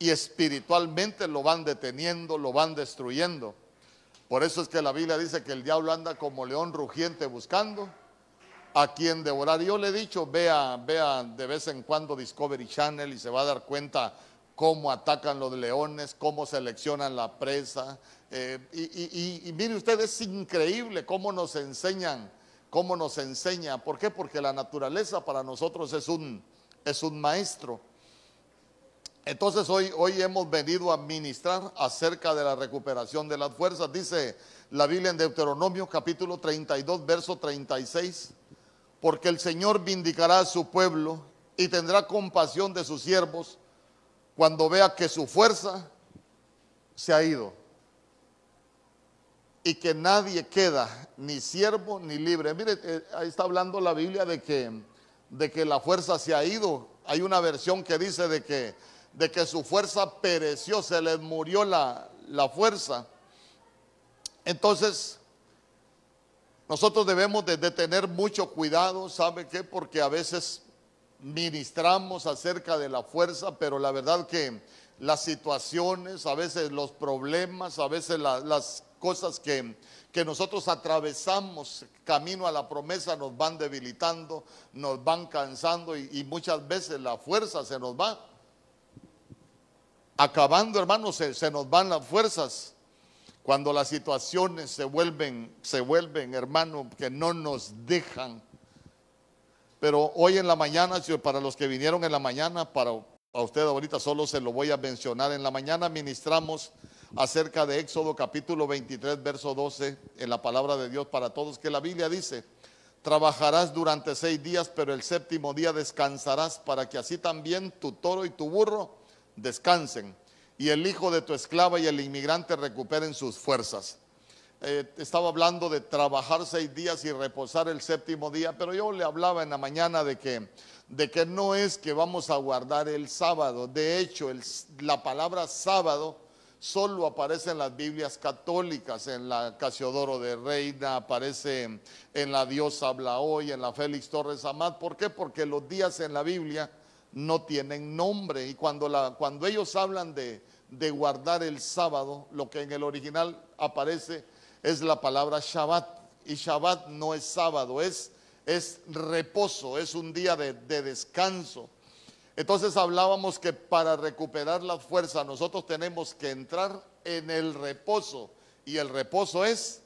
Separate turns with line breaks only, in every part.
y espiritualmente lo van deteniendo, lo van destruyendo. Por eso es que la Biblia dice que el diablo anda como león rugiente buscando a quien devorar. Yo le he dicho, vea, vea de vez en cuando Discovery Channel y se va a dar cuenta cómo atacan los leones, cómo seleccionan la presa. Eh, y, mire usted, es increíble cómo nos enseñan, cómo nos enseña. ¿Por qué? Porque la naturaleza para nosotros es un, es un maestro. Entonces hoy, hoy hemos venido a ministrar acerca de la recuperación de las fuerzas. Dice la Biblia en Deuteronomio capítulo 32, verso 36 porque el Señor vindicará a su pueblo y tendrá compasión de sus siervos cuando vea que su fuerza se ha ido y que nadie queda ni siervo ni libre. Mire, eh, ahí está hablando la Biblia de que, de que la fuerza se ha ido. Hay una versión que dice de que, de que su fuerza pereció, se les murió la, la fuerza. Entonces, nosotros debemos de, tener mucho cuidado, ¿sabe qué? Porque a veces ministramos acerca de la fuerza, pero la verdad que las situaciones, a veces los problemas, a veces las cosas que, que nosotros atravesamos camino a la promesa nos van debilitando, nos van cansando y, muchas veces la fuerza se nos va acabando, hermanos, se, nos van las fuerzas. Cuando las situaciones se vuelven, se vuelven, hermano, que no nos dejan. Pero hoy en la mañana, para los que vinieron en la mañana, para a usted ahorita solo se lo voy a mencionar. En la mañana ministramos acerca de Éxodo capítulo 23, verso 12, en la palabra de Dios para todos, que la Biblia dice, trabajarás durante seis días, pero el séptimo día descansarás para que así también tu toro y tu burro descansen y el hijo de tu esclava y el inmigrante recuperen sus fuerzas. Eh, estaba hablando de trabajar seis días y reposar el séptimo día, pero yo le hablaba en la mañana de que, de que no es que vamos a guardar el sábado. De hecho, la palabra sábado solo aparece en las Biblias católicas, en la Casiodoro de Reina, aparece en la Dios habla hoy, en la Félix Torres Amat. ¿Por qué? Porque los días en la Biblia no tienen nombre y cuando, cuando ellos hablan de, de guardar el sábado, lo que en el original aparece es la palabra Shabbat. Y Shabbat no es sábado, es, es reposo, es un día de, de descanso. Entonces hablábamos que para recuperar la fuerza nosotros tenemos que entrar en el reposo. Y el reposo es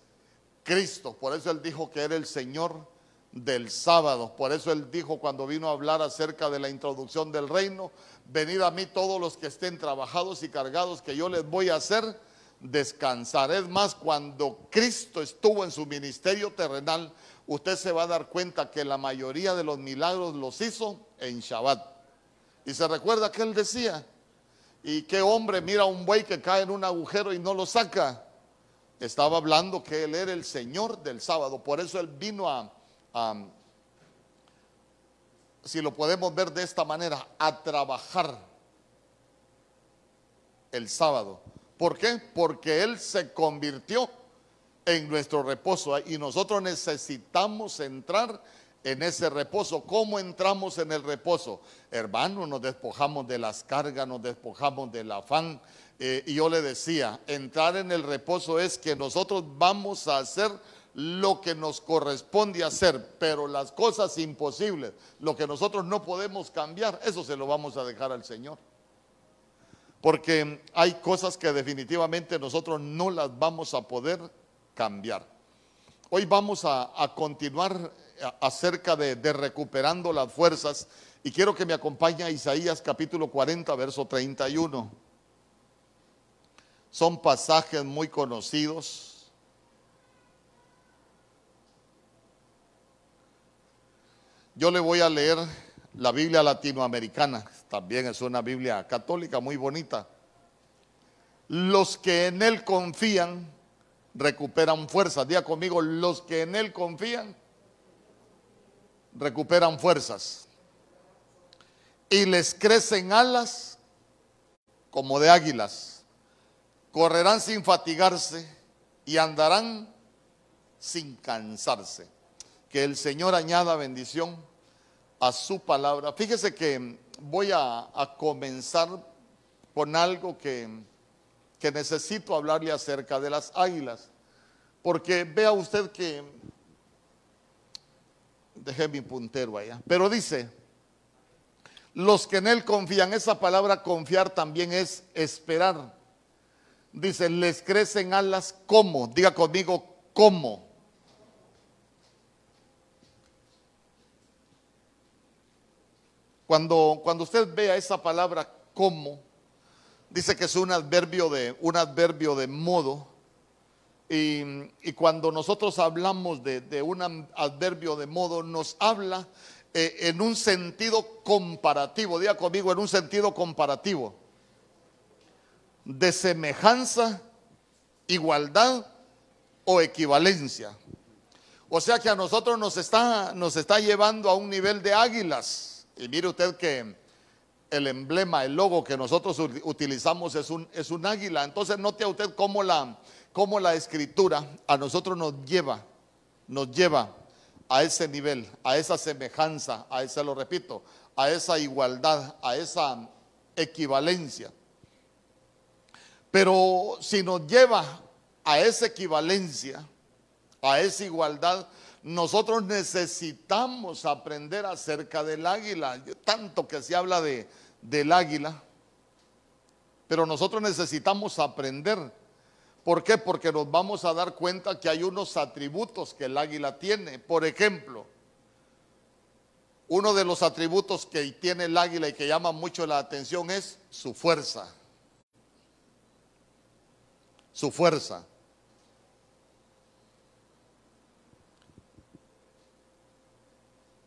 Cristo. Por eso Él dijo que era el Señor del sábado. Por eso Él dijo cuando vino a hablar acerca de la introducción del reino, venid a mí todos los que estén trabajados y cargados, que yo les voy a hacer descansar. Es más, cuando Cristo estuvo en su ministerio terrenal, usted se va a dar cuenta que la mayoría de los milagros los hizo en Shabbat. Y se recuerda que él decía, ¿y qué hombre mira a un buey que cae en un agujero y no lo saca? Estaba hablando que él era el Señor del sábado, por eso él vino a, si lo podemos ver de esta manera, a trabajar el sábado. ¿Por qué? Porque Él se convirtió en nuestro reposo y nosotros necesitamos entrar en ese reposo. ¿Cómo entramos en el reposo? Hermano, nos despojamos de las cargas, nos despojamos del afán. Eh, y yo le decía, entrar en el reposo es que nosotros vamos a hacer lo que nos corresponde hacer, pero las cosas imposibles, lo que nosotros no podemos cambiar, eso se lo vamos a dejar al Señor. Porque hay cosas que definitivamente nosotros no las vamos a poder cambiar. Hoy vamos a, continuar acerca de, de, recuperando las fuerzas y quiero que me acompañe a Isaías capítulo 40, verso 31. Son pasajes muy conocidos Yo le voy a leer la Biblia latinoamericana, también es una Biblia católica muy bonita. Los que en Él confían recuperan fuerzas. Diga conmigo, los que en Él confían recuperan fuerzas. Y les crecen alas como de águilas. Correrán sin fatigarse y andarán sin cansarse que el Señor añada bendición a su palabra. Fíjese que voy a, comenzar con algo que, que necesito hablarle acerca de las águilas. Porque vea usted que, dejé mi puntero allá, pero dice, los que en Él confían, esa palabra confiar también es esperar. Dice, les crecen alas como, diga conmigo, como. Cuando, cuando usted vea esa palabra como, dice que es un adverbio de, un adverbio de modo. Y, cuando nosotros hablamos de, un adverbio de modo, nos habla eh, en un sentido comparativo, diga conmigo, en un sentido comparativo, de semejanza, igualdad o equivalencia. O sea que a nosotros nos está, nos está llevando a un nivel de águilas. Y mire usted que el emblema, el logo que nosotros utilizamos es un, águila. Entonces note a usted cómo la, cómo la escritura a nosotros nos lleva, nos lleva a ese nivel, a esa semejanza, a ese, lo repito, a esa igualdad, a esa equivalencia. Pero si nos lleva a esa equivalencia, a esa igualdad, nosotros necesitamos aprender acerca del águila. Tanto que se habla de, del águila, pero nosotros necesitamos aprender ¿Por qué? Porque nos vamos a dar cuenta que hay unos atributos que el águila tiene. Por ejemplo, uno de los atributos que tiene el águila y que llama mucho la atención es su fuerza. Su fuerza.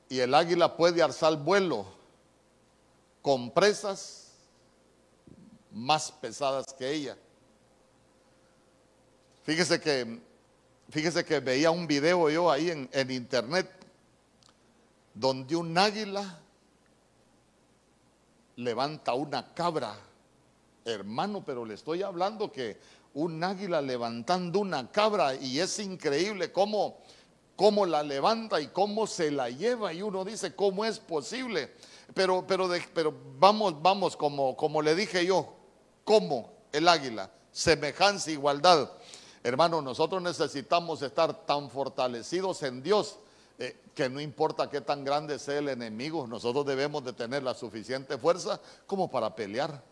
Y el águila puede alzar vuelo con presas más pesadas que ella. Fíjese que, fíjese que veía un video yo ahí en, en internet donde un águila levanta una cabra. Hermano, pero le estoy hablando que un águila levantando una cabra y es increíble cómo, cómo la levanta y cómo se la lleva y uno dice, ¿cómo es posible? Pero, pero, pero vamos, vamos, como, como le dije yo, ¿cómo el águila? Semejanza, igualdad. Hermano, nosotros necesitamos estar tan fortalecidos en Dios eh, que no importa qué tan grande sea el enemigo, nosotros debemos de tener la suficiente fuerza como para pelear.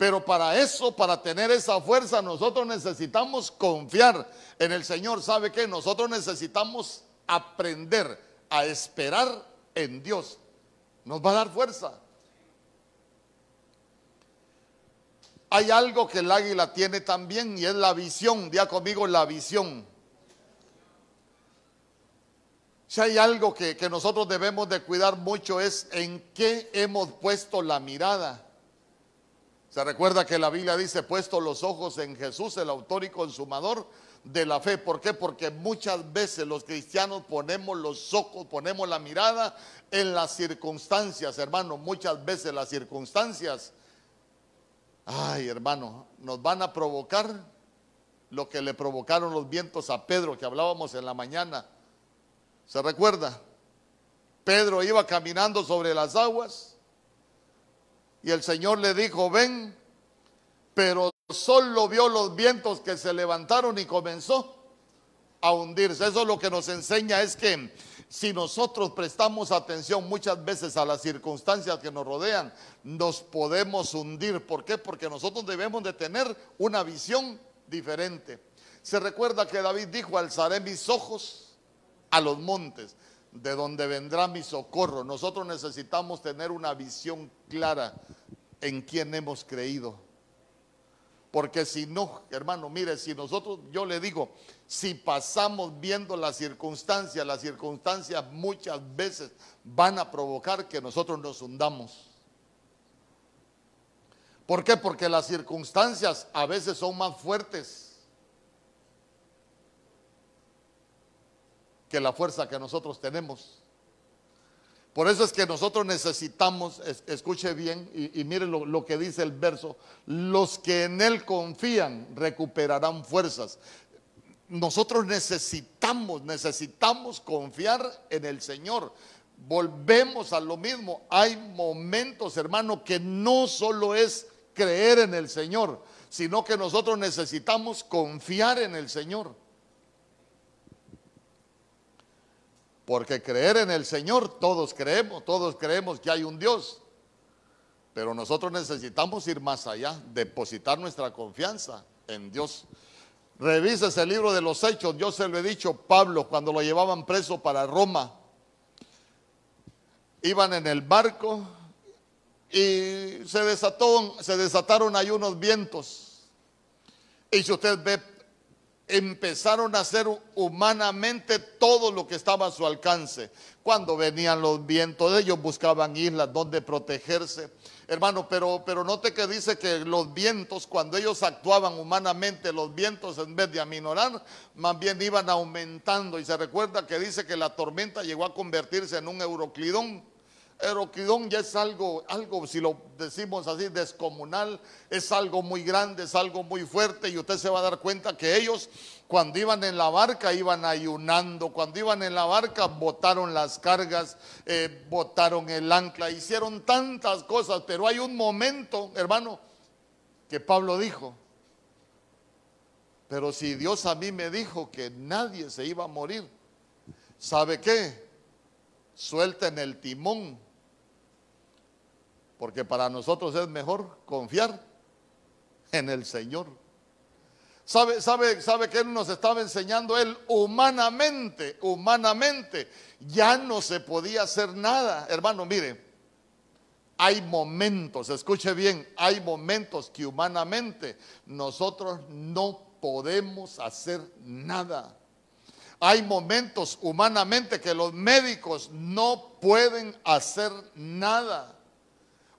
Pero para eso, para tener esa fuerza, nosotros necesitamos confiar en el Señor. ¿Sabe qué? Nosotros necesitamos aprender a esperar en Dios. Nos va a dar fuerza. Hay algo que el águila tiene también y es la visión. Día conmigo la visión. Si hay algo que, que, nosotros debemos de cuidar mucho es en qué hemos puesto la mirada. Se recuerda que la Biblia dice, puesto los ojos en Jesús, el autor y consumador de la fe. ¿Por qué? Porque muchas veces los cristianos ponemos los ojos, ponemos la mirada en las circunstancias, hermano. Muchas veces las circunstancias Ay, hermano, nos van a provocar lo que le provocaron los vientos a Pedro que hablábamos en la mañana. ¿Se recuerda? Pedro iba caminando sobre las aguas y el Señor le dijo, ven, pero solo vio los vientos que se levantaron y comenzó a hundirse. Eso lo que nos enseña es que si nosotros prestamos atención muchas veces a las circunstancias que nos rodean, nos podemos hundir. ¿Por qué? Porque nosotros debemos de tener una visión diferente. Se recuerda que David dijo, alzaré mis ojos a los montes, de donde vendrá mi socorro. Nosotros necesitamos tener una visión clara en quién hemos creído. Porque si no, hermano, mire, si nosotros, yo le digo, si pasamos viendo las circunstancias, las circunstancias muchas veces van a provocar que nosotros nos hundamos. ¿Por qué? Porque las circunstancias a veces son más fuertes que la fuerza que nosotros tenemos. Por eso es que nosotros necesitamos, escuche bien y, mire lo, lo, que dice el verso, los que en Él confían recuperarán fuerzas nosotros necesitamos, necesitamos confiar en el Señor. Volvemos a lo mismo. Hay momentos, hermano, que no solo es creer en el Señor, sino que nosotros necesitamos confiar en el Señor. Porque creer en el Señor, todos creemos, todos creemos que hay un Dios. Pero nosotros necesitamos ir más allá, depositar nuestra confianza en Dios. Revisa ese libro de los hechos. Yo se lo he dicho, Pablo, cuando lo llevaban preso para Roma, iban en el barco y se, desató, se desataron ahí unos vientos. Y si usted ve, empezaron a hacer humanamente todo lo que estaba a su alcance. Cuando venían los vientos, ellos buscaban islas donde protegerse. Hermano, pero, pero note que dice que los vientos, cuando ellos actuaban humanamente, los vientos en vez de aminorar, más bien iban aumentando. Y se recuerda que dice que la tormenta llegó a convertirse en un euroclidón. Euroclidón ya es algo, algo, si lo decimos así, descomunal, es algo muy grande, es algo muy fuerte y usted se va a dar cuenta que ellos cuando iban en la barca iban ayunando, cuando iban en la barca botaron las cargas, eh, botaron el ancla, hicieron tantas cosas, pero hay un momento, hermano, que Pablo dijo, pero si Dios a mí me dijo que nadie se iba a morir, ¿sabe qué? Suelten el timón porque para nosotros es mejor confiar en el Señor. ¿Sabe, sabe, sabe que Él nos estaba enseñando? Él humanamente, humanamente, ya no se podía hacer nada. Hermano, mire, hay momentos, escuche bien, hay momentos que humanamente nosotros no podemos hacer nada. Hay momentos humanamente que los médicos no pueden hacer nada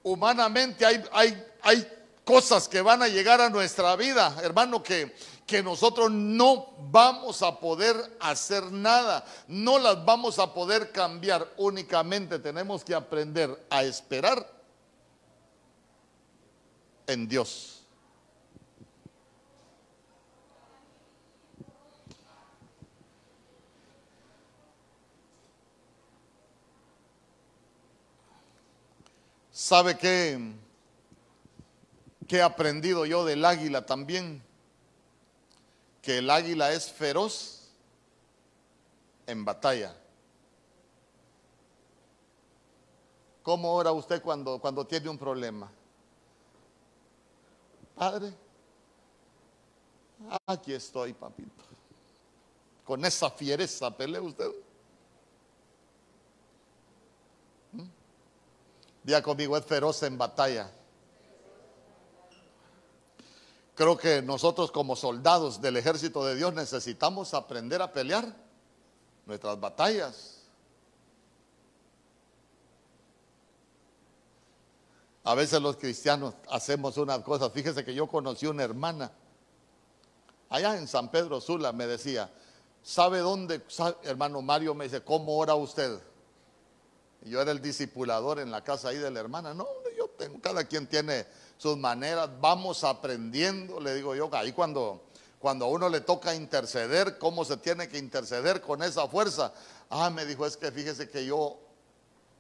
humanamente hay, hay, hay cosas que van a llegar a nuestra vida, hermano, que, que nosotros no vamos a poder hacer nada, no las vamos a poder cambiar, únicamente tenemos que aprender a esperar en Dios. ¿Sabe qué? ¿Qué he aprendido yo del águila también? Que el águila es feroz en batalla. ¿Cómo ora usted cuando, cuando tiene un problema? Padre, aquí estoy, papito. Con esa fiereza pelea usted. Día conmigo, es feroz en batalla. Creo que nosotros como soldados del ejército de Dios necesitamos aprender a pelear nuestras batallas. A veces los cristianos hacemos unas cosas. Fíjese que yo conocí una hermana allá en San Pedro Sula, me decía, ¿sabe dónde? hermano Mario me dice, ¿cómo ora usted? Yo era el discipulador en la casa ahí de la hermana. No, yo tengo, cada quien tiene sus maneras, vamos aprendiendo, le digo yo, ahí cuando, cuando a uno le toca interceder, cómo se tiene que interceder con esa fuerza. Ah, me dijo, es que fíjese que yo,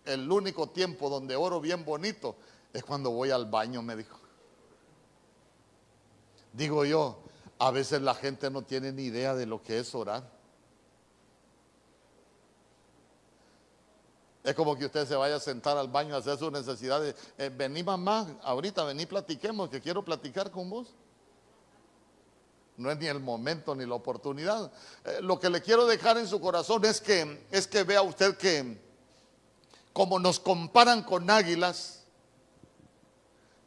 el único tiempo donde oro bien bonito es cuando voy al baño, me dijo. Digo yo, a veces la gente no tiene ni idea de lo que es orar. Es como que usted se vaya a sentar al baño a hacer sus necesidades. Eh, vení mamá, ahorita vení platiquemos, que quiero platicar con vos. No es ni el momento ni la oportunidad. Eh, lo que le quiero dejar en su corazón es que, es que vea usted que como nos comparan con águilas,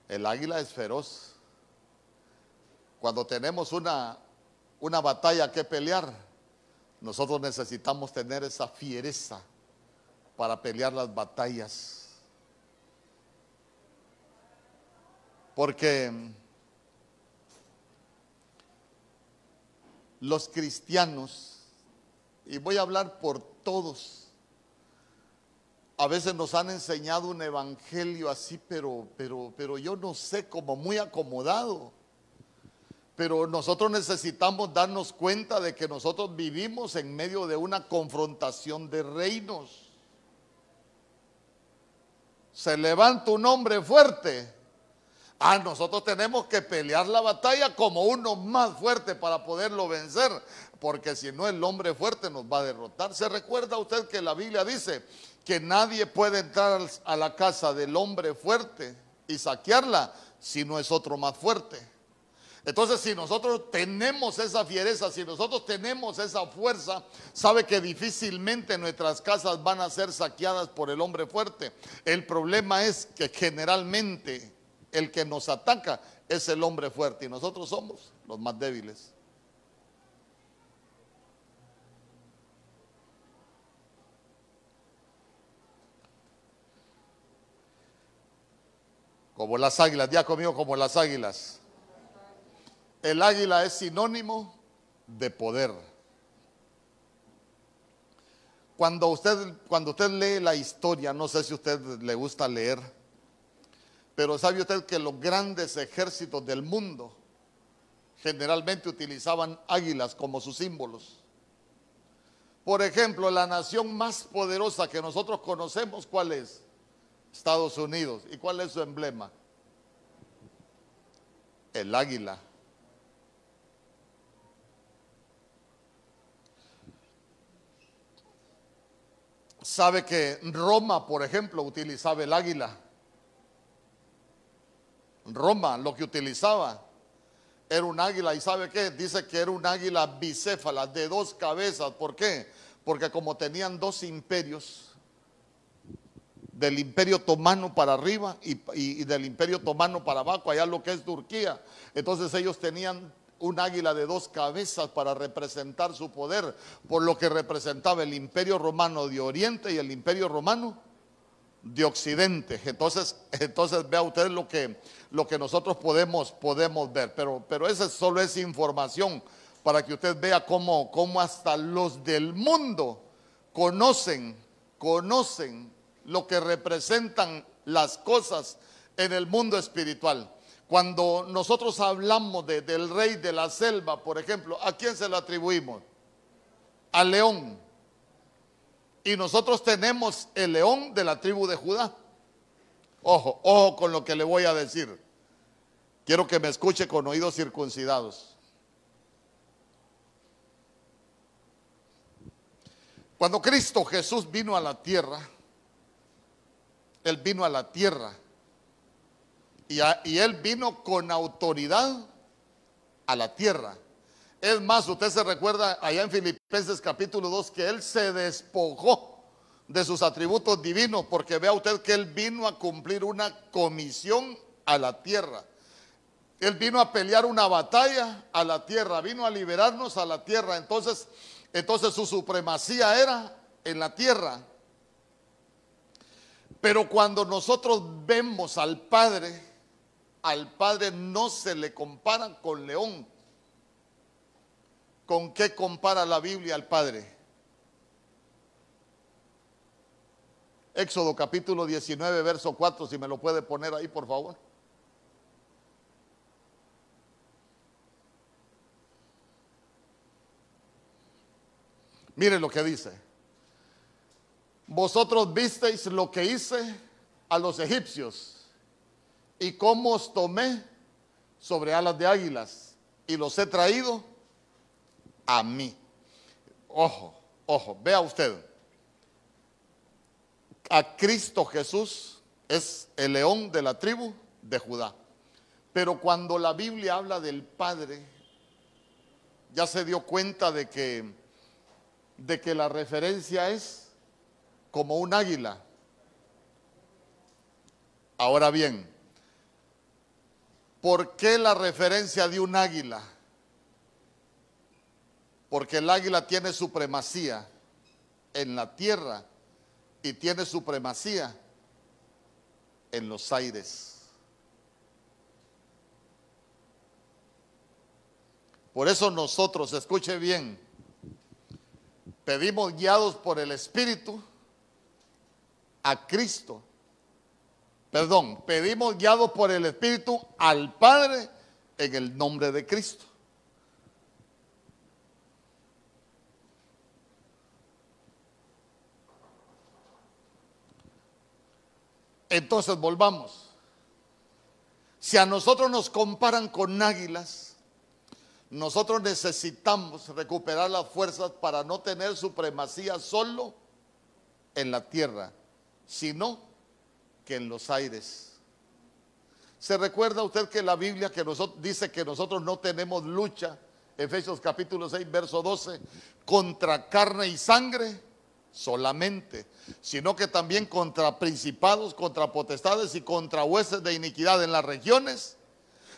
el águila es feroz. Cuando tenemos una, una batalla que pelear, nosotros necesitamos tener esa fiereza para pelear las batallas. Porque los cristianos, y voy a hablar por todos, a veces nos han enseñado un evangelio así, pero, pero, pero yo no sé, como muy acomodado. Pero nosotros necesitamos darnos cuenta de que nosotros vivimos en medio de una confrontación de reinos se levanta un hombre fuerte, Ah, nosotros tenemos que pelear la batalla como uno más fuerte para poderlo vencer, porque si no el hombre fuerte nos va a derrotar. ¿Se recuerda usted que la Biblia dice que nadie puede entrar a la casa del hombre fuerte y saquearla si no es otro más fuerte? Entonces, si nosotros tenemos esa fiereza, si nosotros tenemos esa fuerza, sabe que difícilmente nuestras casas van a ser saqueadas por el hombre fuerte. El problema es que generalmente el que nos ataca es el hombre fuerte y nosotros somos los más débiles. Como las águilas, ya conmigo como las águilas. El águila es sinónimo de poder. Cuando usted, cuando usted lee la historia, no sé si a usted le gusta leer, pero sabe usted que los grandes ejércitos del mundo generalmente utilizaban águilas como sus símbolos. Por ejemplo, la nación más poderosa que nosotros conocemos, ¿cuál es? Estados Unidos. ¿Y cuál es su emblema? El águila. Sabe que Roma, por ejemplo, utilizaba el águila. Roma lo que utilizaba era un águila. ¿Y sabe qué? Dice que era un águila bicéfala, de dos cabezas. ¿Por qué? Porque como tenían dos imperios, del imperio otomano para arriba y, y, del imperio otomano para abajo, allá lo que es Turquía. Entonces ellos tenían un águila de dos cabezas para representar su poder, por lo que representaba el imperio romano de Oriente y el imperio romano de Occidente. Entonces, entonces vea usted lo que, lo que nosotros podemos, podemos ver, pero, pero esa solo es información para que usted vea cómo, cómo hasta los del mundo conocen, conocen lo que representan las cosas en el mundo espiritual. Cuando nosotros hablamos del rey de la selva, por ejemplo, ¿a quién se lo atribuimos? Al león. Y nosotros tenemos el león de la tribu de Judá. Ojo, ojo con lo que le voy a decir. Quiero que me escuche con oídos circuncidados. Cuando Cristo Jesús vino a la tierra, Él vino a la tierra y, él vino con autoridad a la tierra. Es más, usted se recuerda allá en Filipenses capítulo 2 que él se despojó de sus atributos divinos porque vea usted que él vino a cumplir una comisión a la tierra. Él vino a pelear una batalla a la tierra, vino a liberarnos a la tierra. Entonces, entonces su supremacía era en la tierra. Pero cuando nosotros vemos al Padre, al Padre no se le compara con león. ¿Con qué compara la Biblia al Padre? Éxodo capítulo 19, verso 4, si me lo puede poner ahí, por favor. Miren lo que dice. Vosotros visteis lo que hice a los egipcios y cómo os tomé sobre alas de águilas y los he traído a mí. Ojo, ojo, vea usted. A Cristo Jesús es el león de la tribu de Judá. Pero cuando la Biblia habla del Padre, ya se dio cuenta de que, de que la referencia es como un águila. Ahora bien, ¿Por qué la referencia de un águila? Porque el águila tiene supremacía en la tierra y tiene supremacía en los aires. Por eso nosotros, escuche bien, pedimos guiados por el Espíritu a Cristo perdón, pedimos guiados por el Espíritu al Padre en el nombre de Cristo. Entonces volvamos. Si a nosotros nos comparan con águilas, nosotros necesitamos recuperar las fuerzas para no tener supremacía solo en la tierra, sino que en los aires. ¿Se recuerda usted que la Biblia que nosotros, dice que nosotros no tenemos lucha, Efesios capítulo 6, verso 12, contra carne y sangre solamente, sino que también contra principados, contra potestades y contra hueses de iniquidad en las regiones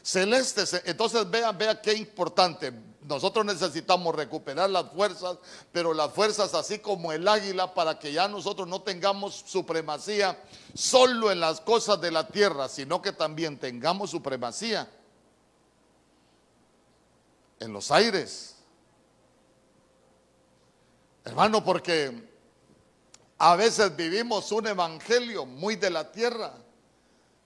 celestes. Entonces vea, vea qué importante. Nosotros necesitamos recuperar las fuerzas, pero las fuerzas así como el águila para que ya nosotros no tengamos supremacía solo en las cosas de la tierra, sino que también tengamos supremacía en los aires. Hermano, porque a veces vivimos un evangelio muy de la tierra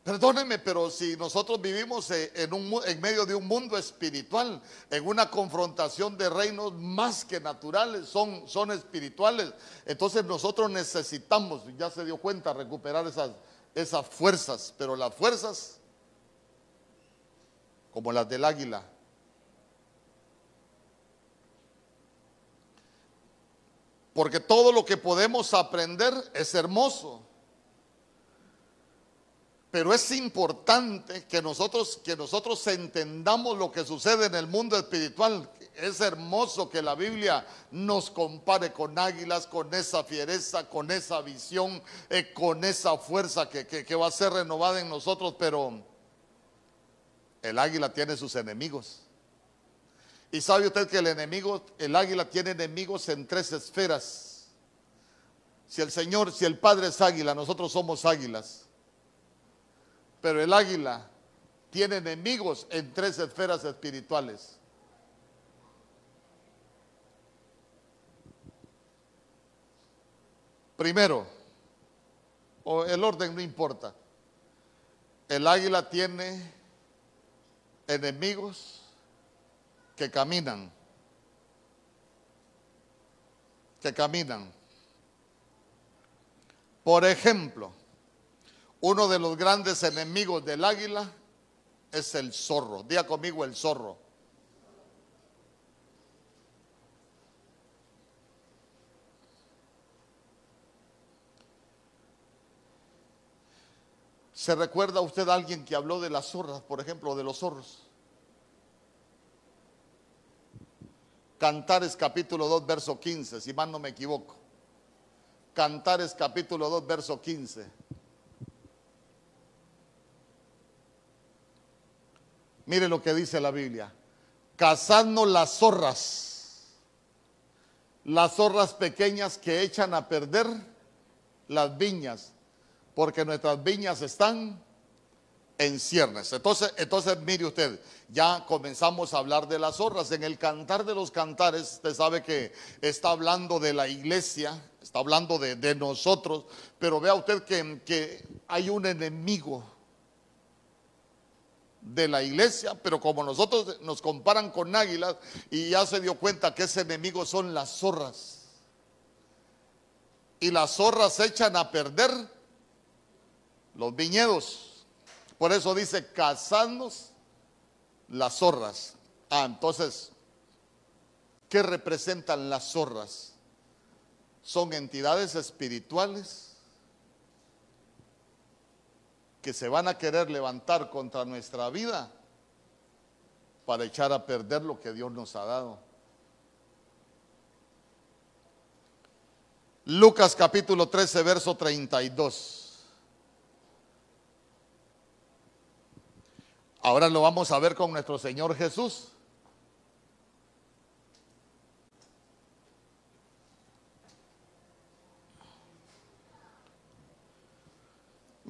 Perdóneme, pero si nosotros vivimos eh, en, un, en medio de un mundo espiritual, en una confrontación de reinos más que naturales, son, espirituales, entonces nosotros necesitamos, ya se dio cuenta, recuperar esas fuerzas, pero las fuerzas como las del águila. Porque todo lo que podemos aprender es hermoso. Pero es importante que nosotros, que nosotros entendamos lo que sucede en el mundo espiritual. Es hermoso que la Biblia nos compare con águilas, con esa fiereza, con esa visión, eh, con esa fuerza que, que va a ser renovada en nosotros. Pero el águila tiene sus enemigos. Y sabe usted que el enemigo, el águila tiene enemigos en tres esferas. Si el Señor, si el Padre es águila, nosotros somos águilas. Pero el águila tiene enemigos en tres esferas espirituales. Primero, o el orden no importa, el águila tiene enemigos que caminan, que caminan. Por ejemplo, uno de los grandes enemigos del águila es el zorro. Diga conmigo el zorro. ¿Se recuerda usted a alguien que habló de las zorras, por ejemplo, de los zorros? Cantares capítulo 2, verso 15, si mal no me equivoco. Cantares capítulo 2, verso 15. Mire lo que dice la Biblia. Cazadnos las zorras, las zorras pequeñas que echan a perder las viñas, porque nuestras viñas están en ciernes. Entonces, entonces, mire usted, ya comenzamos a hablar de las zorras. En el cantar de los cantares, usted sabe que está hablando de la iglesia, está hablando de, nosotros, pero vea usted que, que hay un enemigo de la iglesia, pero como nosotros nos comparan con águilas y ya se dio cuenta que ese enemigo son las zorras. Y las zorras echan a perder los viñedos. Por eso dice, cazadnos las zorras. Ah, entonces, ¿qué representan las zorras? Son entidades espirituales que se van a querer levantar contra nuestra vida para echar a perder lo que Dios nos ha dado. Lucas capítulo 13, verso 32. Ahora lo vamos a ver con nuestro Señor Jesús.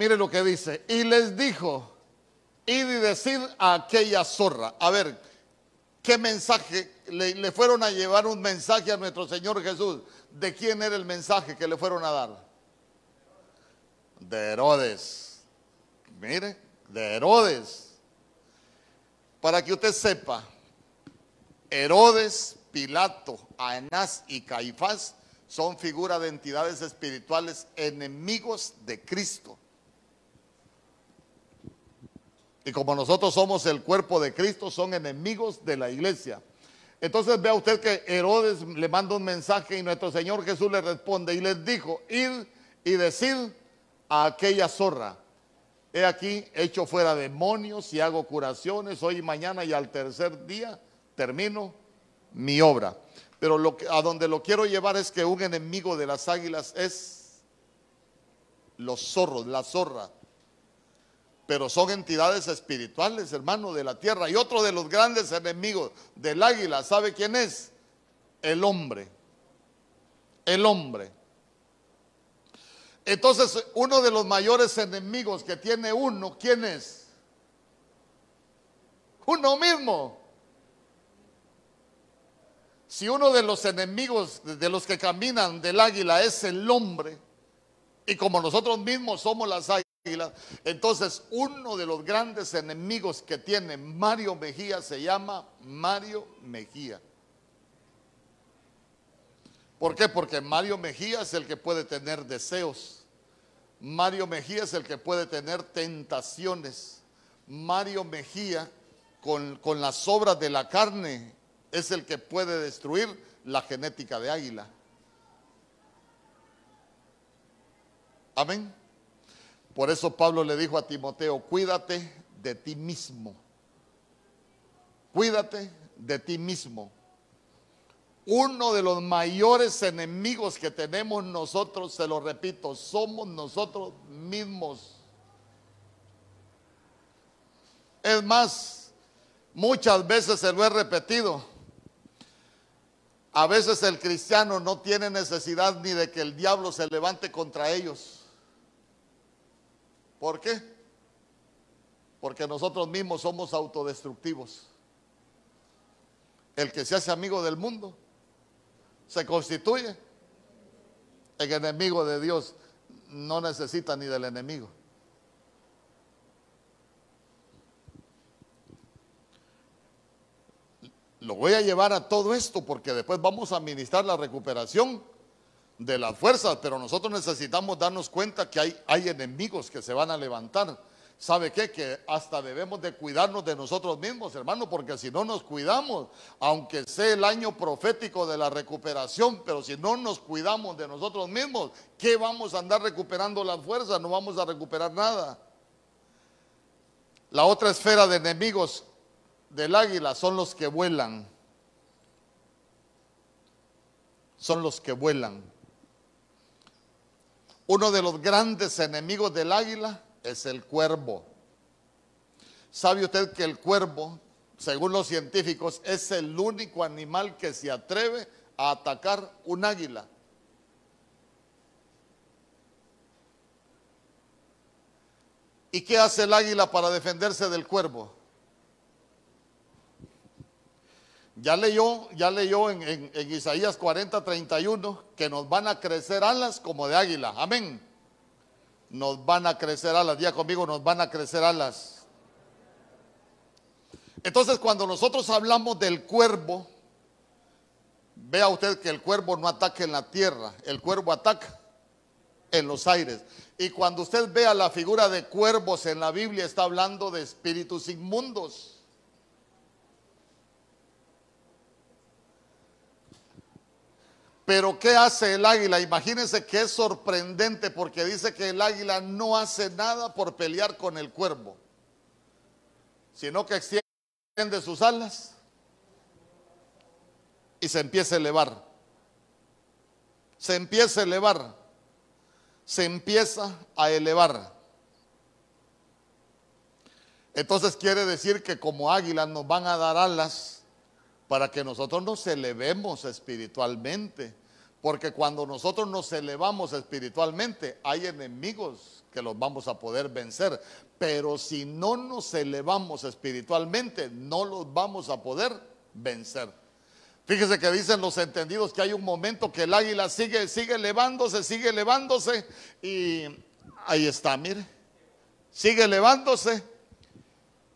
Mire lo que dice. Y les dijo, id y decir a aquella zorra. A ver, ¿qué mensaje? Le, fueron a llevar un mensaje a nuestro Señor Jesús. ¿De quién era el mensaje que le fueron a dar? De Herodes. Mire, de Herodes. Para que usted sepa, Herodes, Pilato, Anás y Caifás son figuras de entidades espirituales enemigos de Cristo. Y como nosotros somos el cuerpo de Cristo, son enemigos de la iglesia. Entonces vea usted que Herodes le manda un mensaje y nuestro Señor Jesús le responde y les dijo, ir y decir a aquella zorra, he aquí hecho fuera demonios y hago curaciones hoy y mañana y al tercer día termino mi obra. Pero a donde lo quiero llevar es que un enemigo de las águilas es los zorros, la zorra pero son entidades espirituales, hermano, de la tierra. Y otro de los grandes enemigos del águila, ¿sabe quién es? El hombre. El hombre. Entonces, uno de los mayores enemigos que tiene uno, ¿quién es? Uno mismo. Si uno de los enemigos de los que caminan del águila es el hombre, y como nosotros mismos somos las águilas, entonces, uno de los grandes enemigos que tiene Mario Mejía se llama Mario Mejía. ¿Por qué? Porque Mario Mejía es el que puede tener deseos. Mario Mejía es el que puede tener tentaciones. Mario Mejía, con, con las obras de la carne, es el que puede destruir la genética de águila. Amén. Por eso Pablo le dijo a Timoteo, cuídate de ti mismo. Cuídate de ti mismo. Uno de los mayores enemigos que tenemos nosotros, se lo repito, somos nosotros mismos. Es más, muchas veces se lo he repetido. A veces el cristiano no tiene necesidad ni de que el diablo se levante contra ellos. ¿Por qué? Porque nosotros mismos somos autodestructivos. El que se hace amigo del mundo se constituye en enemigo de Dios. No necesita ni del enemigo. Lo voy a llevar a todo esto porque después vamos a administrar la recuperación de las fuerzas, pero nosotros necesitamos darnos cuenta que hay, enemigos que se van a levantar. ¿Sabe qué? Que hasta debemos de cuidarnos de nosotros mismos, hermano, porque si no nos cuidamos, aunque sea el año profético de la recuperación, pero si no nos cuidamos de nosotros mismos, ¿qué vamos a andar recuperando las fuerzas? No vamos a recuperar nada. La otra esfera de enemigos del águila son los que vuelan. Son los que vuelan. Uno de los grandes enemigos del águila es el cuervo. ¿Sabe usted que el cuervo, según los científicos, es el único animal que se atreve a atacar un águila? ¿Y qué hace el águila para defenderse del cuervo? Ya leyó, ya leyó en, Isaías 40, 31 que nos van a crecer alas como de águila. Amén. Nos van a crecer alas. Día conmigo, nos van a crecer alas. Entonces, cuando nosotros hablamos del cuervo, vea usted que el cuervo no ataca en la tierra, el cuervo ataca en los aires. Y cuando usted vea la figura de cuervos en la Biblia, está hablando de espíritus inmundos. Pero ¿qué hace el águila? Imagínense que es sorprendente porque dice que el águila no hace nada por pelear con el cuervo, sino que extiende sus alas y se empieza a elevar. Se empieza a elevar. Se empieza a elevar. Entonces quiere decir que como águilas nos van a dar alas para que nosotros nos elevemos espiritualmente. Porque cuando nosotros nos elevamos espiritualmente, hay enemigos que los vamos a poder vencer. Pero si no nos elevamos espiritualmente, no los vamos a poder vencer. Fíjese que dicen los entendidos que hay un momento que el águila sigue, sigue elevándose, sigue elevándose. Y ahí está, mire. Sigue elevándose.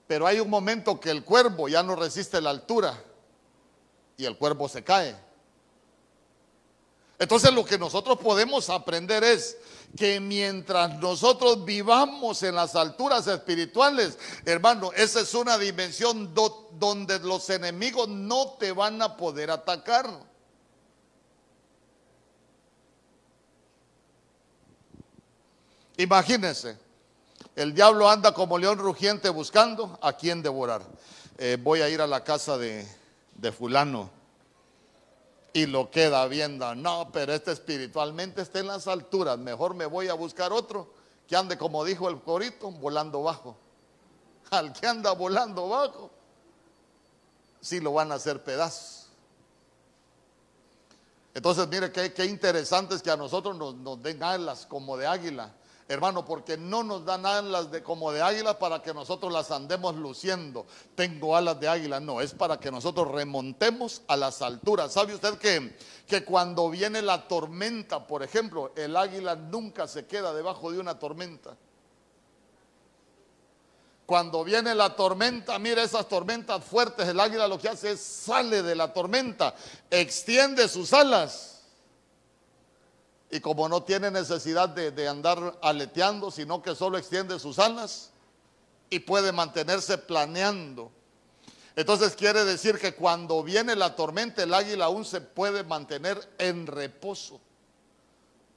Pero hay un momento que el cuervo ya no resiste la altura. Y el cuervo se cae. Entonces lo que nosotros podemos aprender es que mientras nosotros vivamos en las alturas espirituales, hermano, esa es una dimensión donde los enemigos no te van a poder atacar. Imagínense, el diablo anda como león rugiente buscando a quien devorar. Eh, voy a ir a la casa de, de fulano y lo queda viendo. No, pero este espiritualmente está en las alturas. Mejor me voy a buscar otro que ande, como dijo el corito, volando bajo. Al que anda volando bajo, sí lo van a hacer pedazos. Entonces, mire qué, qué interesante es que a nosotros nos, nos den alas como de águila Hermano, porque no nos dan alas de, como de águila para que nosotros las andemos luciendo. Tengo alas de águila. No, es para que nosotros remontemos a las alturas. ¿Sabe usted que, que cuando viene la tormenta, por ejemplo, el águila nunca se queda debajo de una tormenta? Cuando viene la tormenta, mire esas tormentas fuertes, el águila lo que hace es sale de la tormenta, extiende sus alas y como no tiene necesidad de, andar aleteando, sino que solo extiende sus alas y puede mantenerse planeando. Entonces quiere decir que cuando viene la tormenta, el águila aún se puede mantener en reposo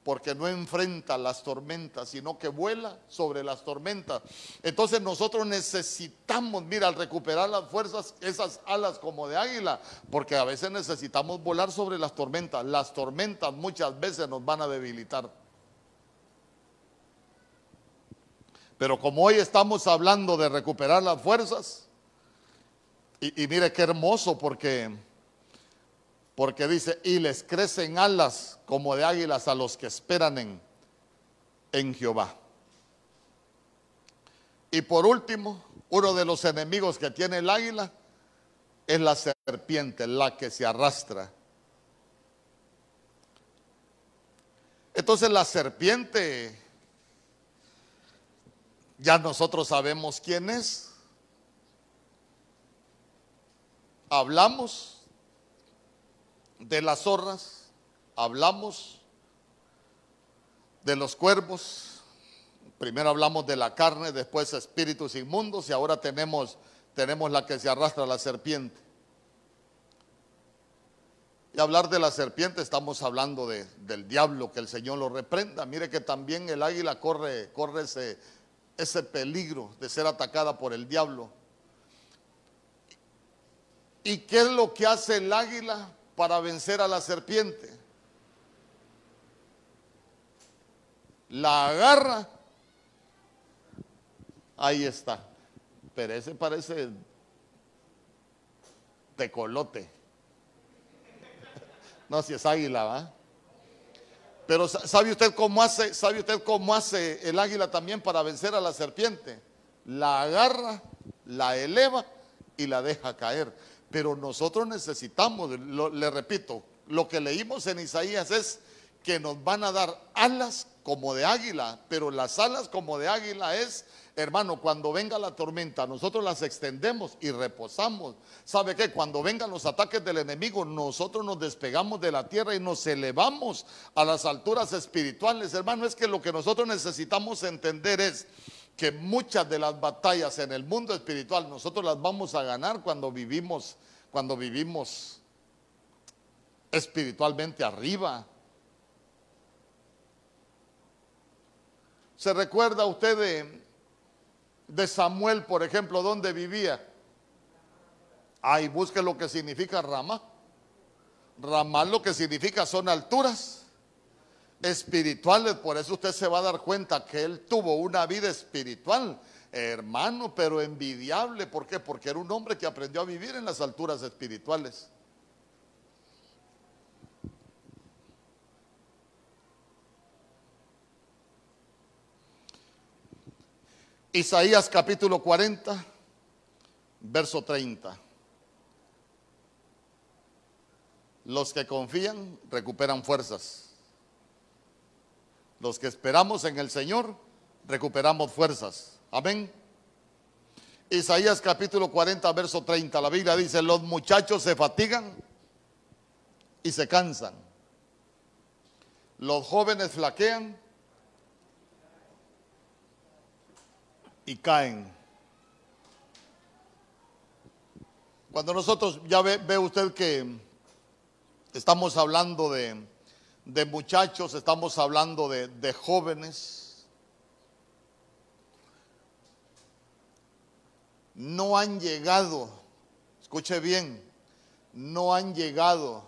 porque no enfrenta las tormentas, sino que vuela sobre las tormentas. Entonces nosotros necesitamos, mira, al recuperar las fuerzas, esas alas como de águila, porque a veces necesitamos volar sobre las tormentas. Las tormentas muchas veces nos van a debilitar. Pero como hoy estamos hablando de recuperar las fuerzas, y, y mire qué hermoso, porque porque dice, y les crecen alas como de águilas a los que esperan en, en Jehová. Y por último, uno de los enemigos que tiene el águila es la serpiente, la que se arrastra. Entonces la serpiente, ya nosotros sabemos quién es. Hablamos de las zorras, hablamos de los cuervos, primero hablamos de la carne, después espíritus inmundos y ahora tenemos, tenemos la que se arrastra la serpiente. Y hablar de la serpiente estamos hablando de, del diablo, que el Señor lo reprenda. Mire que también el águila corre, corre ese, ese peligro de ser atacada por el diablo. ¿Y qué es lo que hace el águila? Para vencer a la serpiente. La agarra. Ahí está. Pero ese parece tecolote. No, si es águila, ¿va? Pero ¿sabe usted cómo hace? ¿Sabe usted cómo hace el águila también para vencer a la serpiente? La agarra, la eleva y la deja caer. Pero nosotros necesitamos, le repito, lo que leímos en Isaías es que nos van a dar alas como de águila, pero las alas como de águila es, hermano, cuando venga la tormenta, nosotros las extendemos y reposamos. ¿Sabe qué? Cuando vengan los ataques del enemigo, nosotros nos despegamos de la tierra y nos elevamos a las alturas espirituales. Hermano, es que lo que nosotros necesitamos entender es que muchas de las batallas en el mundo espiritual nosotros las vamos a ganar cuando vivimos, cuando vivimos espiritualmente arriba. ¿Se recuerda usted de, de Samuel, por ejemplo, dónde vivía? Ahí busque lo que significa rama. Ramá lo que significa son alturas espirituales. Por eso usted se va a dar cuenta que él tuvo una vida espiritual, hermano, pero envidiable. ¿Por qué? Porque era un hombre que aprendió a vivir en las alturas espirituales. Isaías capítulo 40, verso 30. Los que confían recuperan fuerzas. Los que esperamos en el Señor, recuperamos fuerzas. Amén. Isaías capítulo 40, verso 30. La Biblia dice, los muchachos se fatigan y se cansan. los jóvenes flaquean y caen. Cuando nosotros, ya ve, usted que estamos hablando de, de muchachos, estamos hablando de, de jóvenes, no han llegado, escuche bien, no han llegado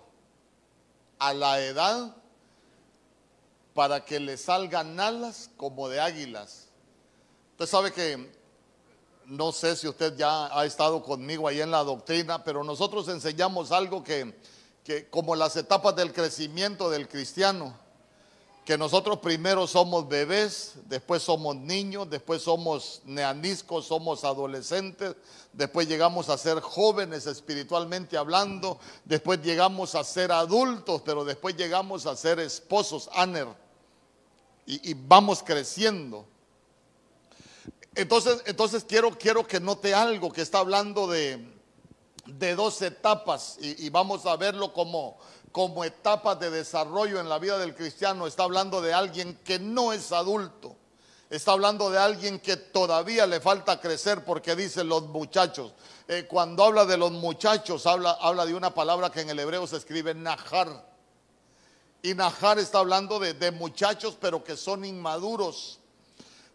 a la edad para que le salgan alas como de águilas. Usted sabe que no sé si usted ya ha estado conmigo ahí en la doctrina, pero nosotros enseñamos algo que, como las etapas del crecimiento del cristiano, que nosotros primero somos bebés, después somos niños, después somos neaniscos, somos adolescentes, después llegamos a ser jóvenes espiritualmente hablando, después llegamos a ser adultos, pero después llegamos a ser esposos, aner, y, y vamos creciendo. Entonces, entonces quiero, quiero que note algo que está hablando de, de dos etapas y, vamos a verlo como, como etapas de desarrollo en la vida del cristiano. Está hablando de alguien que no es adulto. Está hablando de alguien que todavía le falta crecer porque dicen los muchachos. Eh, cuando habla de los muchachos, habla, habla de una palabra que en el hebreo se escribe najar. Y najar está hablando de, de muchachos pero que son inmaduros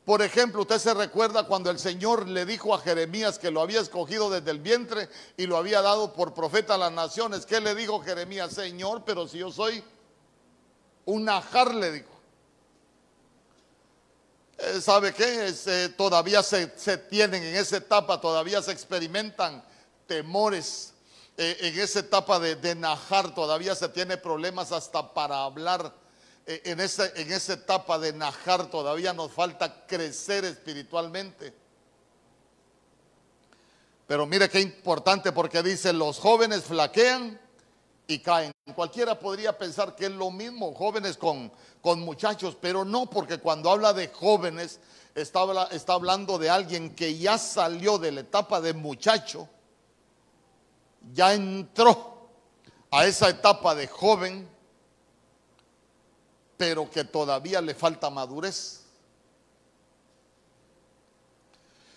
por ejemplo, usted se recuerda cuando el Señor le dijo a Jeremías que lo había escogido desde el vientre y lo había dado por profeta a las naciones. ¿Qué le dijo Jeremías? Señor, pero si yo soy un ajar, le dijo. Eh, ¿Sabe qué? Eh, todavía se, tienen en esa etapa, todavía se experimentan temores. Eh, en esa etapa de, de najar todavía se tiene problemas hasta para hablar en esa, en etapa de najar todavía nos falta crecer espiritualmente. Pero mire qué importante porque dice, los jóvenes flaquean y caen. Cualquiera podría pensar que es lo mismo, jóvenes con, con muchachos, pero no, porque cuando habla de jóvenes, está, está hablando de alguien que ya salió de la etapa de muchacho, ya entró a esa etapa de joven pero que todavía le falta madurez.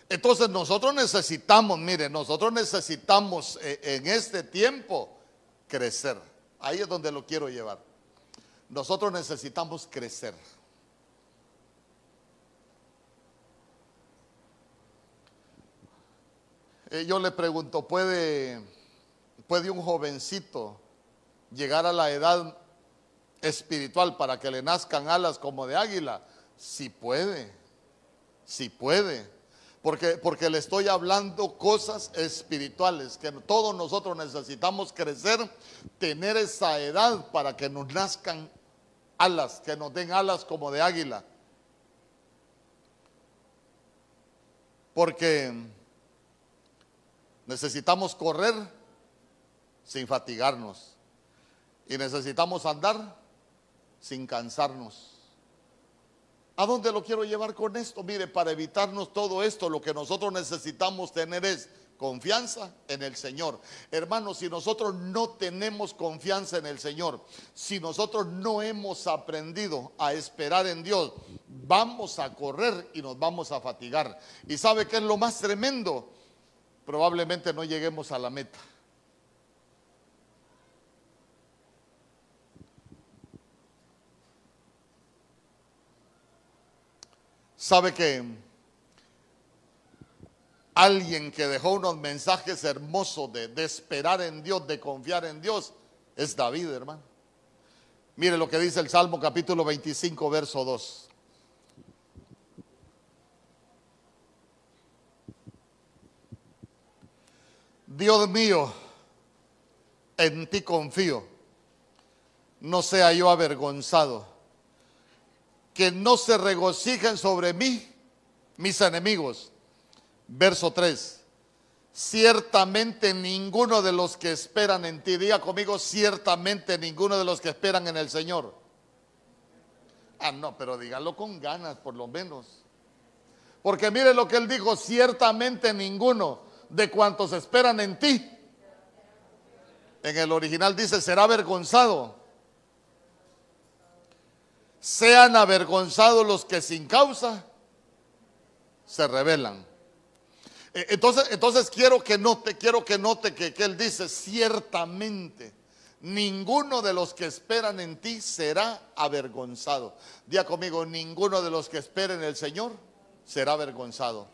Entonces nosotros necesitamos, mire, nosotros necesitamos eh, en este tiempo crecer. Ahí es donde lo quiero llevar. Nosotros necesitamos crecer. Eh, yo le pregunto, ¿puede, ¿puede un jovencito llegar a la edad espiritual para que le nazcan alas como de águila? Si puede, si puede. Porque, porque le estoy hablando cosas espirituales, que todos nosotros necesitamos crecer, tener esa edad para que nos nazcan alas, que nos den alas como de águila. Porque necesitamos correr sin fatigarnos. Y necesitamos andar sin cansarnos. ¿A dónde lo quiero llevar con esto? Mire, para evitarnos todo esto, lo que nosotros necesitamos tener es confianza en el Señor. Hermanos, si nosotros no tenemos confianza en el Señor, si nosotros no hemos aprendido a esperar en Dios, vamos a correr y nos vamos a fatigar. ¿Y sabe qué es lo más tremendo? Probablemente no lleguemos a la meta. ¿Sabe que alguien que dejó unos mensajes hermosos de, esperar en Dios, de confiar en Dios, es David, hermano? Mire lo que dice el Salmo capítulo 25, verso 2. Dios mío, en ti confío, no sea yo avergonzado que no se regocijen sobre mí mis enemigos. Verso 3. Ciertamente ninguno de los que esperan en ti, diga conmigo, ciertamente ninguno de los que esperan en el Señor. Ah, no, pero dígalo con ganas, por lo menos. Porque mire lo que él dijo, ciertamente ninguno de cuantos esperan en ti. En el original dice, será avergonzado. Sean avergonzados los que sin causa se rebelan. E, entonces, entonces quiero que note, quiero que note que, que él dice, ciertamente ninguno de los que esperan en ti será avergonzado. Día conmigo, ninguno de los que esperen en el Señor será avergonzado.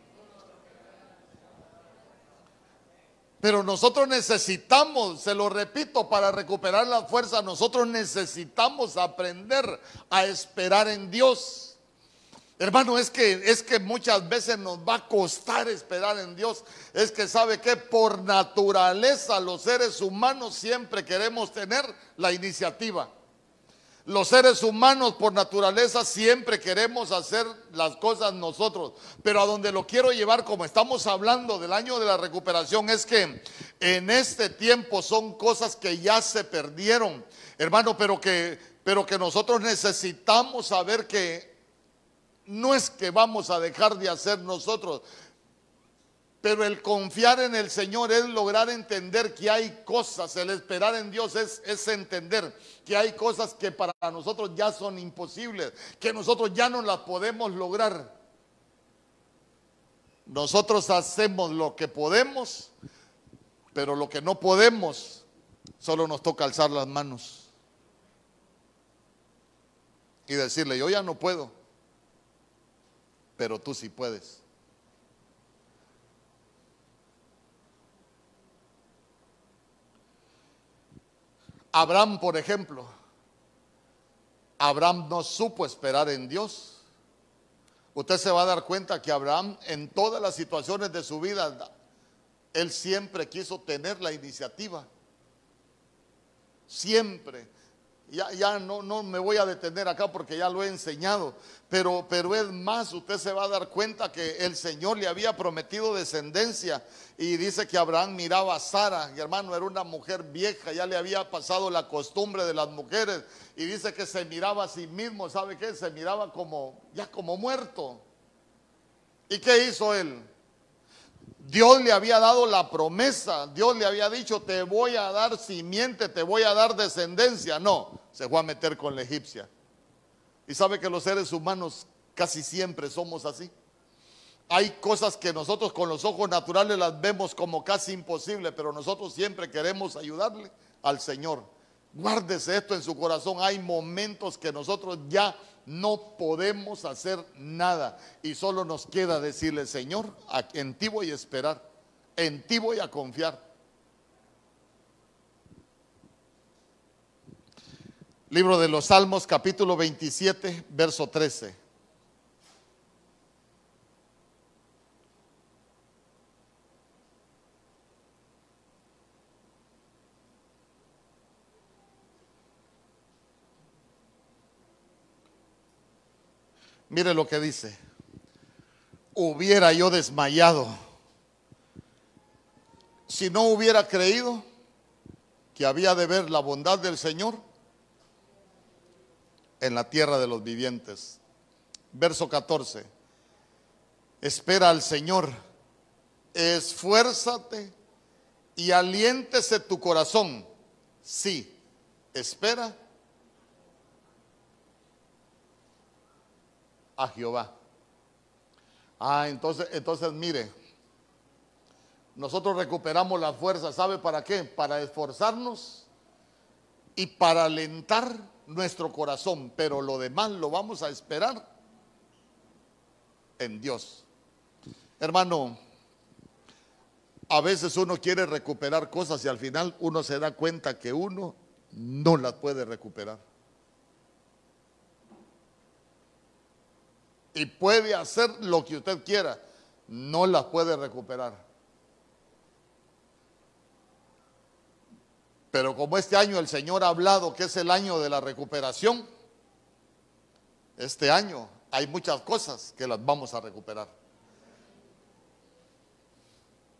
Pero nosotros necesitamos, se lo repito, para recuperar la fuerza, nosotros necesitamos aprender a esperar en Dios. Hermano, es que es que muchas veces nos va a costar esperar en Dios. Es que sabe que por naturaleza los seres humanos siempre queremos tener la iniciativa. Los seres humanos por naturaleza siempre queremos hacer las cosas nosotros, pero a donde lo quiero llevar, como estamos hablando del año de la recuperación, es que en este tiempo son cosas que ya se perdieron, hermano, pero que, pero que nosotros necesitamos saber que no es que vamos a dejar de hacer nosotros, pero el confiar en el Señor es lograr entender que hay cosas, el esperar en Dios es, es, entender que hay cosas que para nosotros ya son imposibles, que nosotros ya no las podemos lograr. Nosotros hacemos lo que podemos, pero lo que no podemos, solo nos toca alzar las manos y decirle, yo ya no puedo, pero tú sí puedes. Abraham, por ejemplo, Abraham no supo esperar en Dios. Usted se va a dar cuenta que Abraham en todas las situaciones de su vida, él siempre quiso tener la iniciativa. Siempre. Ya, ya no, no me voy a detener acá porque ya lo he enseñado, pero, pero es más, usted se va a dar cuenta que el Señor le había prometido descendencia y dice que Abraham miraba a Sara, y hermano, era una mujer vieja, ya le había pasado la costumbre de las mujeres y dice que se miraba a sí mismo, ¿sabe qué? Se miraba como, ya como muerto. ¿Y qué hizo él? Dios le había dado la promesa, Dios le había dicho, te voy a dar simiente, te voy a dar descendencia. No, se fue a meter con la egipcia. Y sabe que los seres humanos casi siempre somos así. Hay cosas que nosotros con los ojos naturales las vemos como casi imposibles, pero nosotros siempre queremos ayudarle al Señor. Guárdese esto en su corazón. Hay momentos que nosotros ya no podemos hacer nada y solo nos queda decirle, Señor, en ti voy a esperar, en ti voy a confiar. Libro de los Salmos, capítulo 27, verso 13. Mire lo que dice. Hubiera yo desmayado si no hubiera creído que había de ver la bondad del Señor en la tierra de los vivientes. Verso 14. Espera al Señor, esfuérzate y aliéntese tu corazón. Sí, espera a Jehová. Ah, entonces, entonces mire, nosotros recuperamos la fuerza, ¿sabe para qué? Para esforzarnos y para alentar nuestro corazón, pero lo demás lo vamos a esperar en Dios. Hermano, a veces uno quiere recuperar cosas y al final uno se da cuenta que uno no las puede recuperar. Y puede hacer lo que usted quiera, no las puede recuperar. Pero como este año el Señor ha hablado que es el año de la recuperación, este año hay muchas cosas que las vamos a recuperar.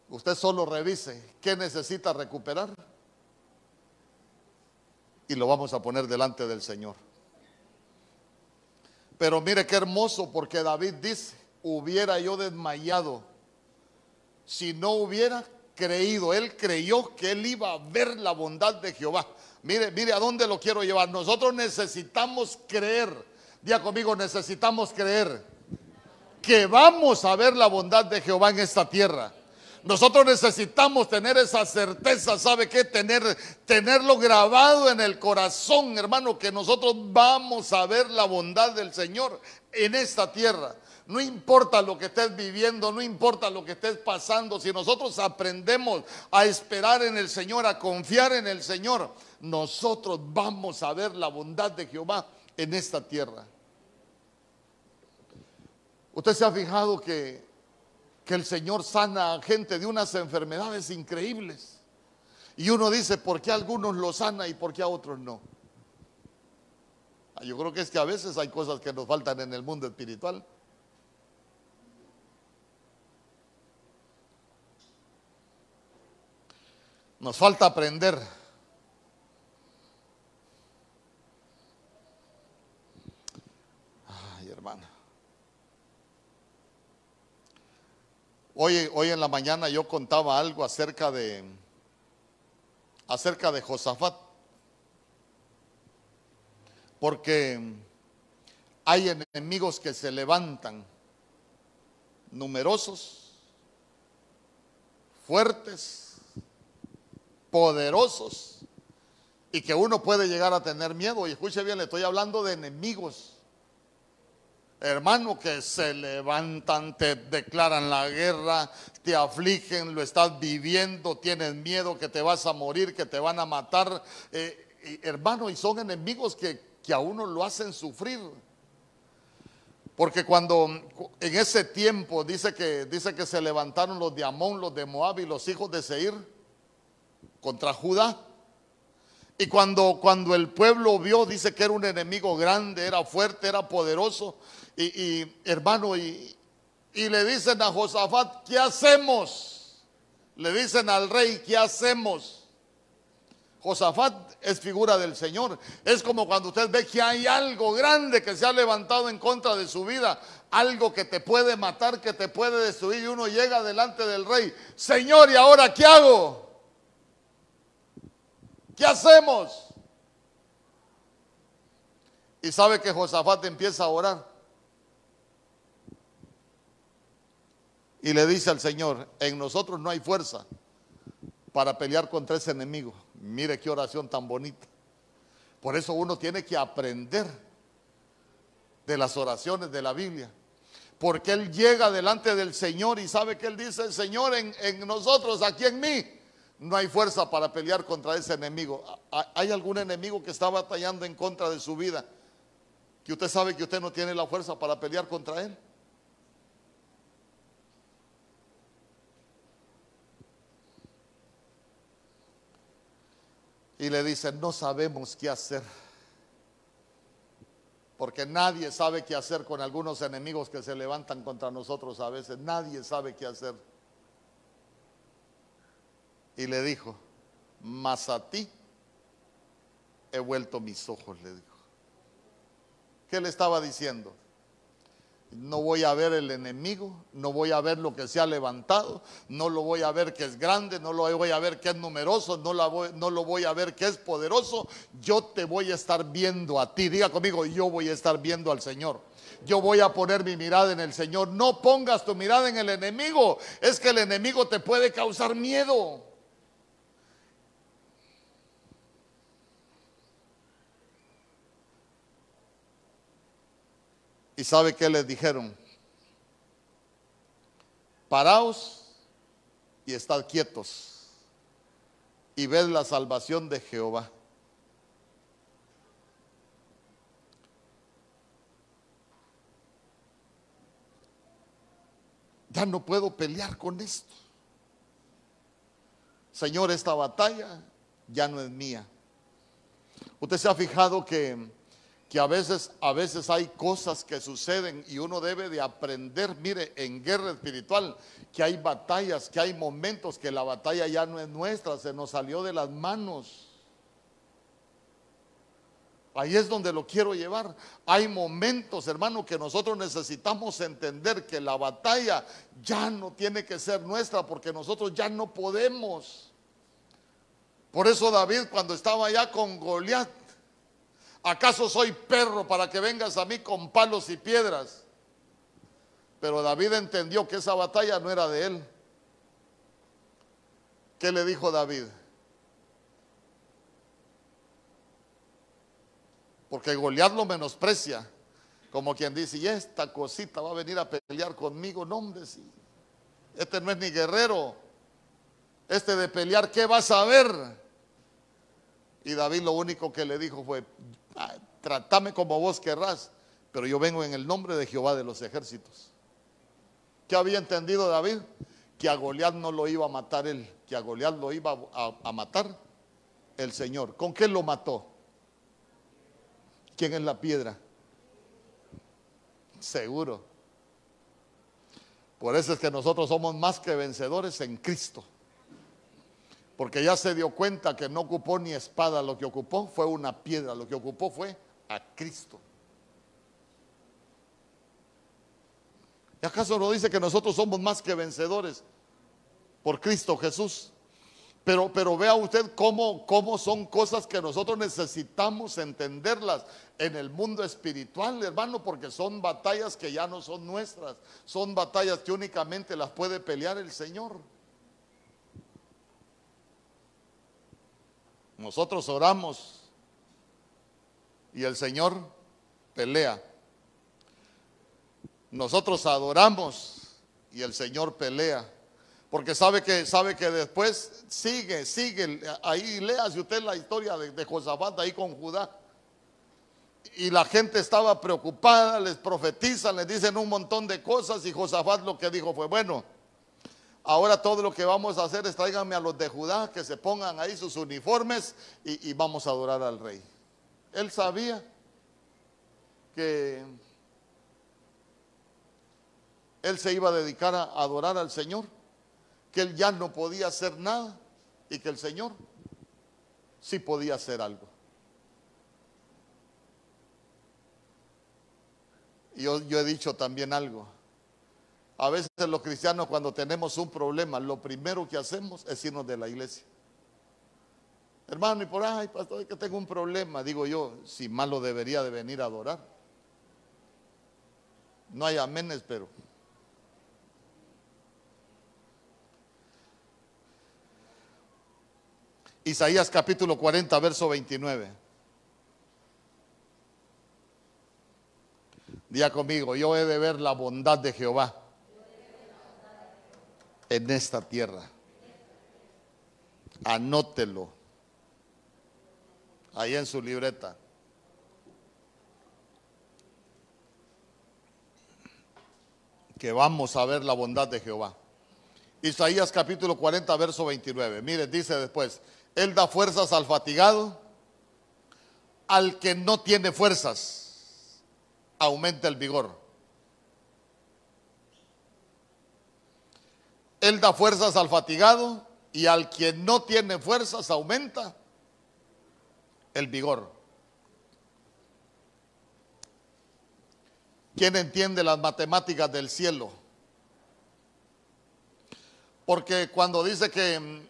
Usted solo revise qué necesita recuperar y lo vamos a poner delante del Señor. Pero mire qué hermoso, porque David dice, hubiera yo desmayado si no hubiera creído. Él creyó que él iba a ver la bondad de Jehová. Mire, mire a dónde lo quiero llevar. Nosotros necesitamos creer. Día conmigo, necesitamos creer que vamos a ver la bondad de Jehová en esta tierra. Nosotros necesitamos tener esa certeza, ¿sabe qué? Tener, tenerlo grabado en el corazón, hermano, que nosotros vamos a ver la bondad del Señor en esta tierra. No importa lo que estés viviendo, no importa lo que estés pasando, si nosotros aprendemos a esperar en el Señor, a confiar en el Señor, nosotros vamos a ver la bondad de Jehová en esta tierra. Usted se ha fijado que que el Señor sana a gente de unas enfermedades increíbles. Y uno dice, ¿por qué a algunos lo sana y por qué a otros no? Ah, yo creo que es que a veces hay cosas que nos faltan en el mundo espiritual. Nos falta aprender. Ay, hermana. Hoy, hoy en la mañana yo contaba algo acerca de acerca de Josafat. Porque hay enemigos que se levantan numerosos, fuertes, poderosos y que uno puede llegar a tener miedo. Y escuche bien, le estoy hablando de enemigos hermano, que se levantan, te declaran la guerra, te afligen, lo estás viviendo, tienes miedo que te vas a morir, que te van a matar, eh, hermano, y son enemigos que, que a uno lo hacen sufrir. Porque cuando en ese tiempo dice que, dice que se levantaron los de Amón, los de Moab y los hijos de Seir contra Judá. Y cuando, cuando el pueblo vio, dice que era un enemigo grande, era fuerte, era poderoso, y, hermano, y, y le dicen a Josafat, ¿qué hacemos? Le dicen al rey, ¿qué hacemos? Josafat es figura del Señor. Es como cuando usted ve que hay algo grande que se ha levantado en contra de su vida, algo que te puede matar, que te puede destruir y uno llega delante del rey. Señor, ¿y ahora qué hago? ¿Qué hacemos? Y sabe que Josafat empieza a orar. y le dice al Señor, en nosotros no hay fuerza para pelear contra ese enemigo. Mire qué oración tan bonita. Por eso uno tiene que aprender de las oraciones de la Biblia. Porque Él llega delante del Señor y sabe que Él dice, Señor, en, en nosotros, aquí en mí, no hay fuerza para pelear contra ese enemigo. ¿Hay algún enemigo que está batallando en contra de su vida? Que usted sabe que usted no tiene la fuerza para pelear contra él. y le dicen, no sabemos qué hacer. Porque nadie sabe qué hacer con algunos enemigos que se levantan contra nosotros a veces. Nadie sabe qué hacer. Y le dijo, mas a ti he vuelto mis ojos, le dijo. ¿Qué le estaba diciendo? no voy a ver el enemigo, no voy a ver lo que se ha levantado, no lo voy a ver que es grande, no lo voy a ver que es numeroso, no, lo voy a ver que es poderoso, yo te voy a estar viendo a ti. Diga conmigo, yo voy a estar viendo al Señor. Yo voy a poner mi mirada en el Señor. No pongas tu mirada en el enemigo, es que el enemigo te puede causar miedo. ¿Y sabe qué les dijeron? Paraos y estad quietos y ved la salvación de Jehová. Ya no puedo pelear con esto. Señor, esta batalla ya no es mía. Usted se ha fijado que que a veces, a veces hay cosas que suceden y uno debe de aprender, mire, en guerra espiritual, que hay batallas, que hay momentos que la batalla ya no es nuestra, se nos salió de las manos. Ahí es donde lo quiero llevar. Hay momentos, hermano, que nosotros necesitamos entender que la batalla ya no tiene que ser nuestra porque nosotros ya no podemos. Por eso David cuando estaba allá con Goliat, ¿Acaso soy perro para que vengas a mí con palos y piedras? Pero David entendió que esa batalla no era de él. ¿Qué le dijo David? Porque Goliat lo menosprecia, como quien dice, y esta cosita va a venir a pelear conmigo, no hombre, sí. Este no es ni guerrero, este de pelear, ¿qué vas a ver? Y David lo único que le dijo fue, ah, tratame como vos querrás, pero yo vengo en el nombre de Jehová de los ejércitos. ¿Qué había entendido David? Que a Goliat no lo iba a matar él, que a Goliat lo iba a, a matar el Señor. ¿Con qué lo mató? ¿Quién es la piedra? Seguro. Por eso es que nosotros somos más que vencedores en Cristo. Porque ya se dio cuenta que no ocupó ni espada, lo que ocupó fue una piedra, lo que ocupó fue a Cristo. ¿Y acaso no dice que nosotros somos más que vencedores por Cristo Jesús? Pero, pero vea usted cómo, cómo son cosas que nosotros necesitamos entenderlas en el mundo espiritual, hermano, porque son batallas que ya no son nuestras, son batallas que únicamente las puede pelear el Señor. Nosotros oramos y el Señor pelea. Nosotros adoramos y el Señor pelea. Porque sabe que, sabe que después sigue, sigue. Ahí léase usted la historia de, de Josafat ahí con Judá. Y la gente estaba preocupada, les profetizan, les dicen un montón de cosas. Y Josafat lo que dijo fue: Bueno, ahora todo lo que vamos a hacer es tráiganme a los de Judá que se pongan ahí sus uniformes y, y vamos a adorar al rey. Él sabía que él se iba a dedicar a adorar al Señor, que él ya no podía hacer nada y que el Señor sí podía hacer algo. Yo, yo he dicho también algo. A veces los cristianos cuando tenemos un problema, lo primero que hacemos es irnos de la iglesia. Hermano, y por ahí, pastor, que tengo un problema. Digo yo, si malo debería de venir a adorar. No hay amenes, pero Isaías capítulo 40, verso 29. Día conmigo, yo he de ver la bondad de Jehová en esta tierra. Anótelo ahí en su libreta. Que vamos a ver la bondad de Jehová. Isaías capítulo 40, verso 29. Mire, dice después, Él da fuerzas al fatigado, al que no tiene fuerzas, aumenta el vigor. Él da fuerzas al fatigado y al que no tiene fuerzas aumenta el vigor. ¿Quién entiende las matemáticas del cielo? Porque cuando dice que,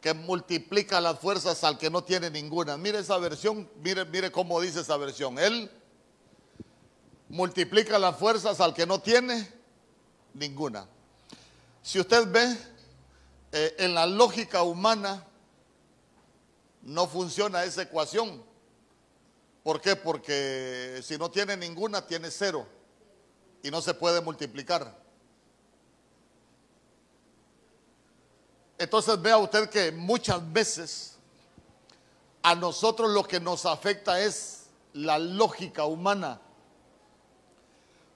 que multiplica las fuerzas al que no tiene ninguna, mire esa versión, mire, mire cómo dice esa versión. Él multiplica las fuerzas al que no tiene ninguna. Si usted ve eh, en la lógica humana, no funciona esa ecuación. ¿Por qué? Porque si no tiene ninguna, tiene cero y no se puede multiplicar. Entonces vea usted que muchas veces a nosotros lo que nos afecta es la lógica humana.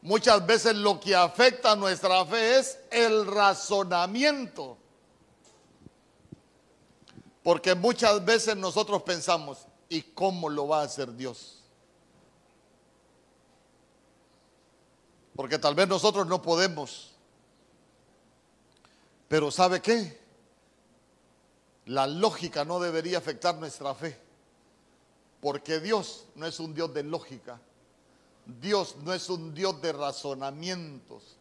Muchas veces lo que afecta a nuestra fe es el razonamiento. Porque muchas veces nosotros pensamos, ¿y cómo lo va a hacer Dios? Porque tal vez nosotros no podemos. Pero ¿sabe qué? La lógica no debería afectar nuestra fe. Porque Dios no es un Dios de lógica. Dios no es un Dios de razonamientos.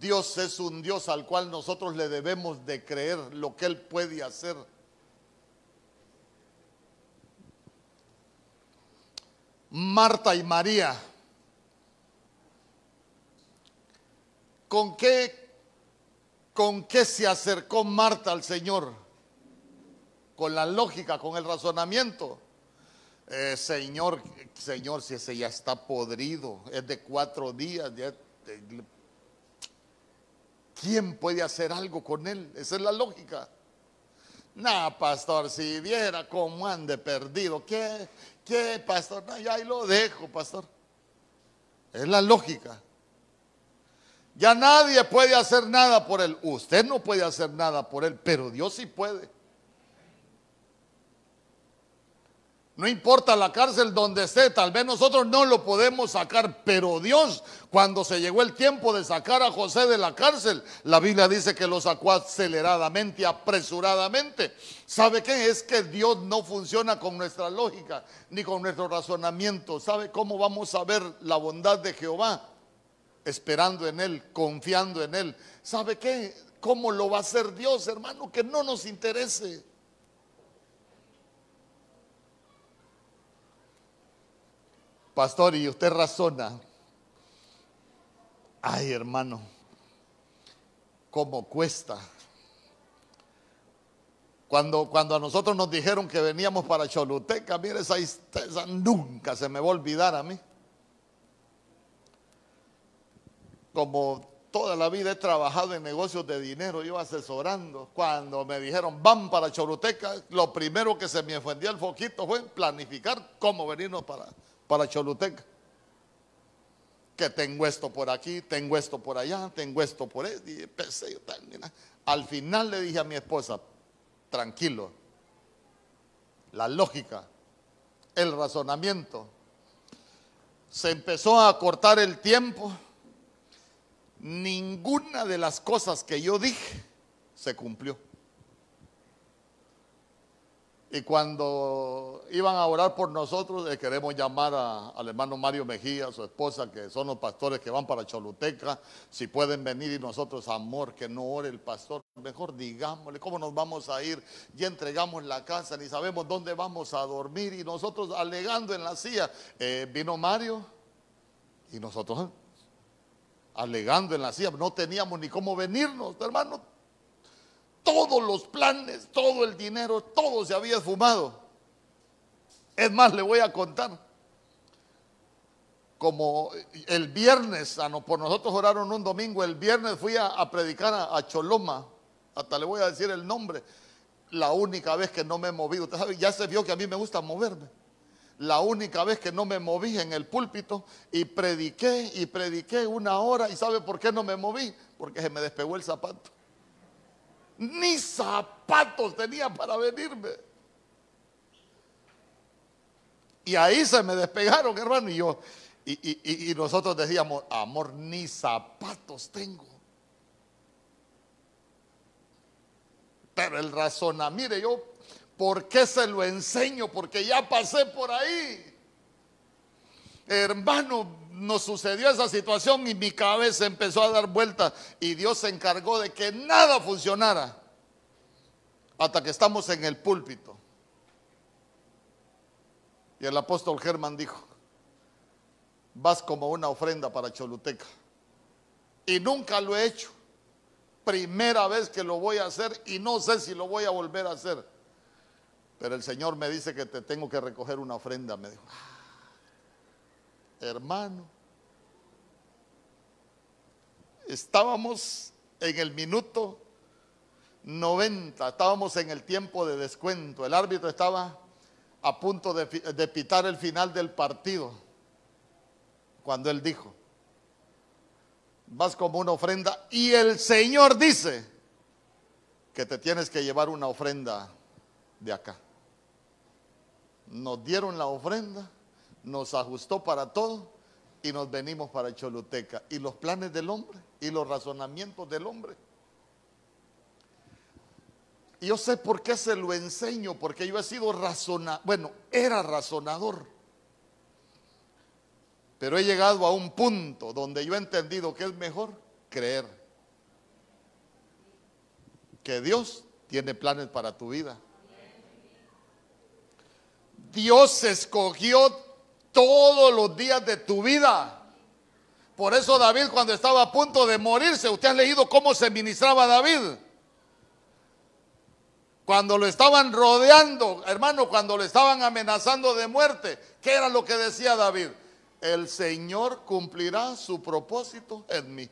Dios es un Dios al cual nosotros le debemos de creer lo que Él puede hacer. Marta y María. ¿Con qué, ¿Con qué se acercó Marta al Señor? Con la lógica, con el razonamiento. Eh, señor, Señor, si ese ya está podrido, es de cuatro días, ¿quién puede hacer algo con él? Esa es la lógica. Nah, pastor, si viera cómo ande perdido, ¿qué? ¿Qué, pastor? No, ya ahí lo dejo, pastor. Es la lógica. Ya nadie puede hacer nada por él. Usted no puede hacer nada por él, pero Dios sí puede. No importa la cárcel donde esté, tal vez nosotros no lo podemos sacar, pero Dios, cuando se llegó el tiempo de sacar a José de la cárcel, la Biblia dice que lo sacó aceleradamente, apresuradamente. ¿Sabe qué? Es que Dios no funciona con nuestra lógica ni con nuestro razonamiento. ¿Sabe cómo vamos a ver la bondad de Jehová? Esperando en Él, confiando en Él. ¿Sabe qué? ¿Cómo lo va a hacer Dios, hermano? Que no nos interese. Pastor, y usted razona. Ay, hermano, ¿cómo cuesta? Cuando, cuando a nosotros nos dijeron que veníamos para Choluteca, mire, esa, esa nunca se me va a olvidar a mí. Como toda la vida he trabajado en negocios de dinero, yo asesorando. Cuando me dijeron, van para Choluteca, lo primero que se me ofendió el foquito fue planificar cómo venirnos para, para Choluteca. Que tengo esto por aquí, tengo esto por allá, tengo esto por ahí. Al final le dije a mi esposa, tranquilo, la lógica, el razonamiento. Se empezó a cortar el tiempo. Ninguna de las cosas que yo dije se cumplió. Y cuando iban a orar por nosotros, le queremos llamar al hermano Mario Mejía, su esposa, que son los pastores que van para Choluteca, si pueden venir y nosotros, amor, que no ore el pastor, mejor digámosle cómo nos vamos a ir, ya entregamos la casa, ni sabemos dónde vamos a dormir, y nosotros alegando en la silla, eh, vino Mario, y nosotros eh, alegando en la silla, no teníamos ni cómo venirnos, hermano, todos los planes, todo el dinero, todo se había esfumado. Es más, le voy a contar. Como el viernes, ah, por nosotros oraron un domingo, el viernes fui a, predicar a, Choloma, hasta le voy a decir el nombre, la única vez que no me movido. Usted sabe, ya se vio que a mí me gusta moverme. La única vez que no me moví en el púlpito y prediqué y prediqué una hora. ¿Y sabe por qué no me moví? Porque se me despegó el zapato ni zapatos tenía para venirme. Y ahí se me despegaron, hermano, y yo, y, nosotros decíamos, amor, ni zapatos tengo. Pero el razona, mire, yo, ¿por qué se lo enseño? Porque ya pasé por ahí. Hermano, nos sucedió esa situación y mi cabeza empezó a dar vueltas y Dios se encargó de que nada funcionara hasta que estamos en el púlpito. Y el apóstol Germán dijo, vas como una ofrenda para Choluteca. Y nunca lo he hecho. Primera vez que lo voy a hacer y no sé si lo voy a volver a hacer. Pero el Señor me dice que te tengo que recoger una ofrenda, me dijo hermano. Estábamos en el minuto 90, estábamos en el tiempo de descuento. El árbitro estaba a punto de, pitar el final del partido cuando él dijo, vas como una ofrenda y el Señor dice que te tienes que llevar una ofrenda de acá. Nos dieron la ofrenda nos ajustó para todo y nos venimos para Choluteca. Y los planes del hombre y los razonamientos del hombre. Yo sé por qué se lo enseño, porque yo he sido razonador, bueno, era razonador. Pero he llegado a un punto donde yo he entendido que es mejor creer que Dios tiene planes para tu vida. Dios escogió todos los días de tu vida. Por eso David cuando estaba a punto de morirse, usted ha leído cómo se ministraba David. Cuando lo estaban rodeando, hermano, cuando lo estaban amenazando de muerte, ¿qué era lo que decía David? El Señor cumplirá su propósito en mí.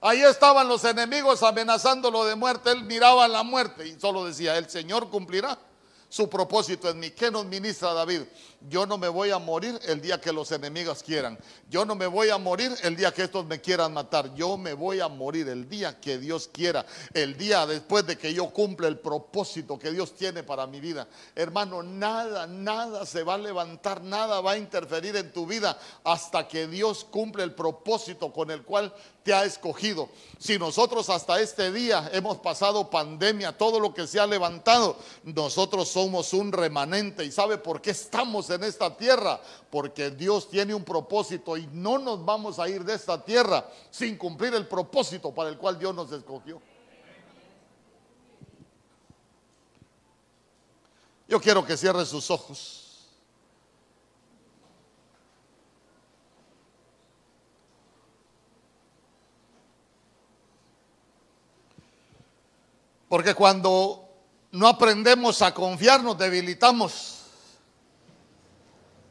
Ahí estaban los enemigos amenazándolo de muerte. Él miraba la muerte y solo decía, el Señor cumplirá su propósito en mí. ¿Qué nos ministra David? Yo no me voy a morir el día que los enemigos quieran. Yo no me voy a morir el día que estos me quieran matar. Yo me voy a morir el día que Dios quiera. El día después de que yo cumpla el propósito que Dios tiene para mi vida. Hermano, nada, nada se va a levantar, nada va a interferir en tu vida hasta que Dios cumple el propósito con el cual te ha escogido. Si nosotros hasta este día hemos pasado pandemia, todo lo que se ha levantado, nosotros somos un remanente. ¿Y sabe por qué estamos en esta tierra? Porque Dios tiene un propósito y no nos vamos a ir de esta tierra sin cumplir el propósito para el cual Dios nos escogió. Yo quiero que cierre sus ojos. Porque cuando no aprendemos a confiar, nos debilitamos.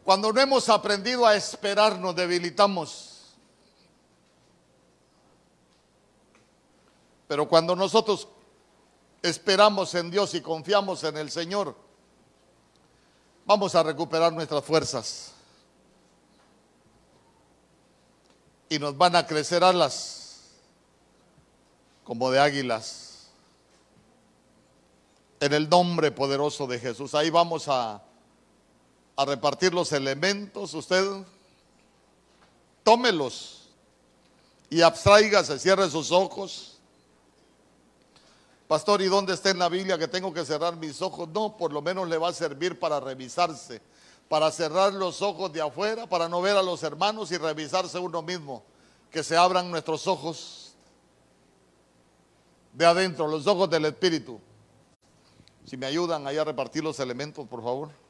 Cuando no hemos aprendido a esperar, nos debilitamos. Pero cuando nosotros esperamos en Dios y confiamos en el Señor, vamos a recuperar nuestras fuerzas. Y nos van a crecer alas como de águilas en el nombre poderoso de Jesús. Ahí vamos a, a repartir los elementos. Usted tómelos y abstraígase, cierre sus ojos. Pastor, ¿y dónde está en la Biblia que tengo que cerrar mis ojos? No, por lo menos le va a servir para revisarse, para cerrar los ojos de afuera, para no ver a los hermanos y revisarse uno mismo. Que se abran nuestros ojos de adentro, los ojos del Espíritu. Si me ayudan ahí a repartir los elementos, por favor.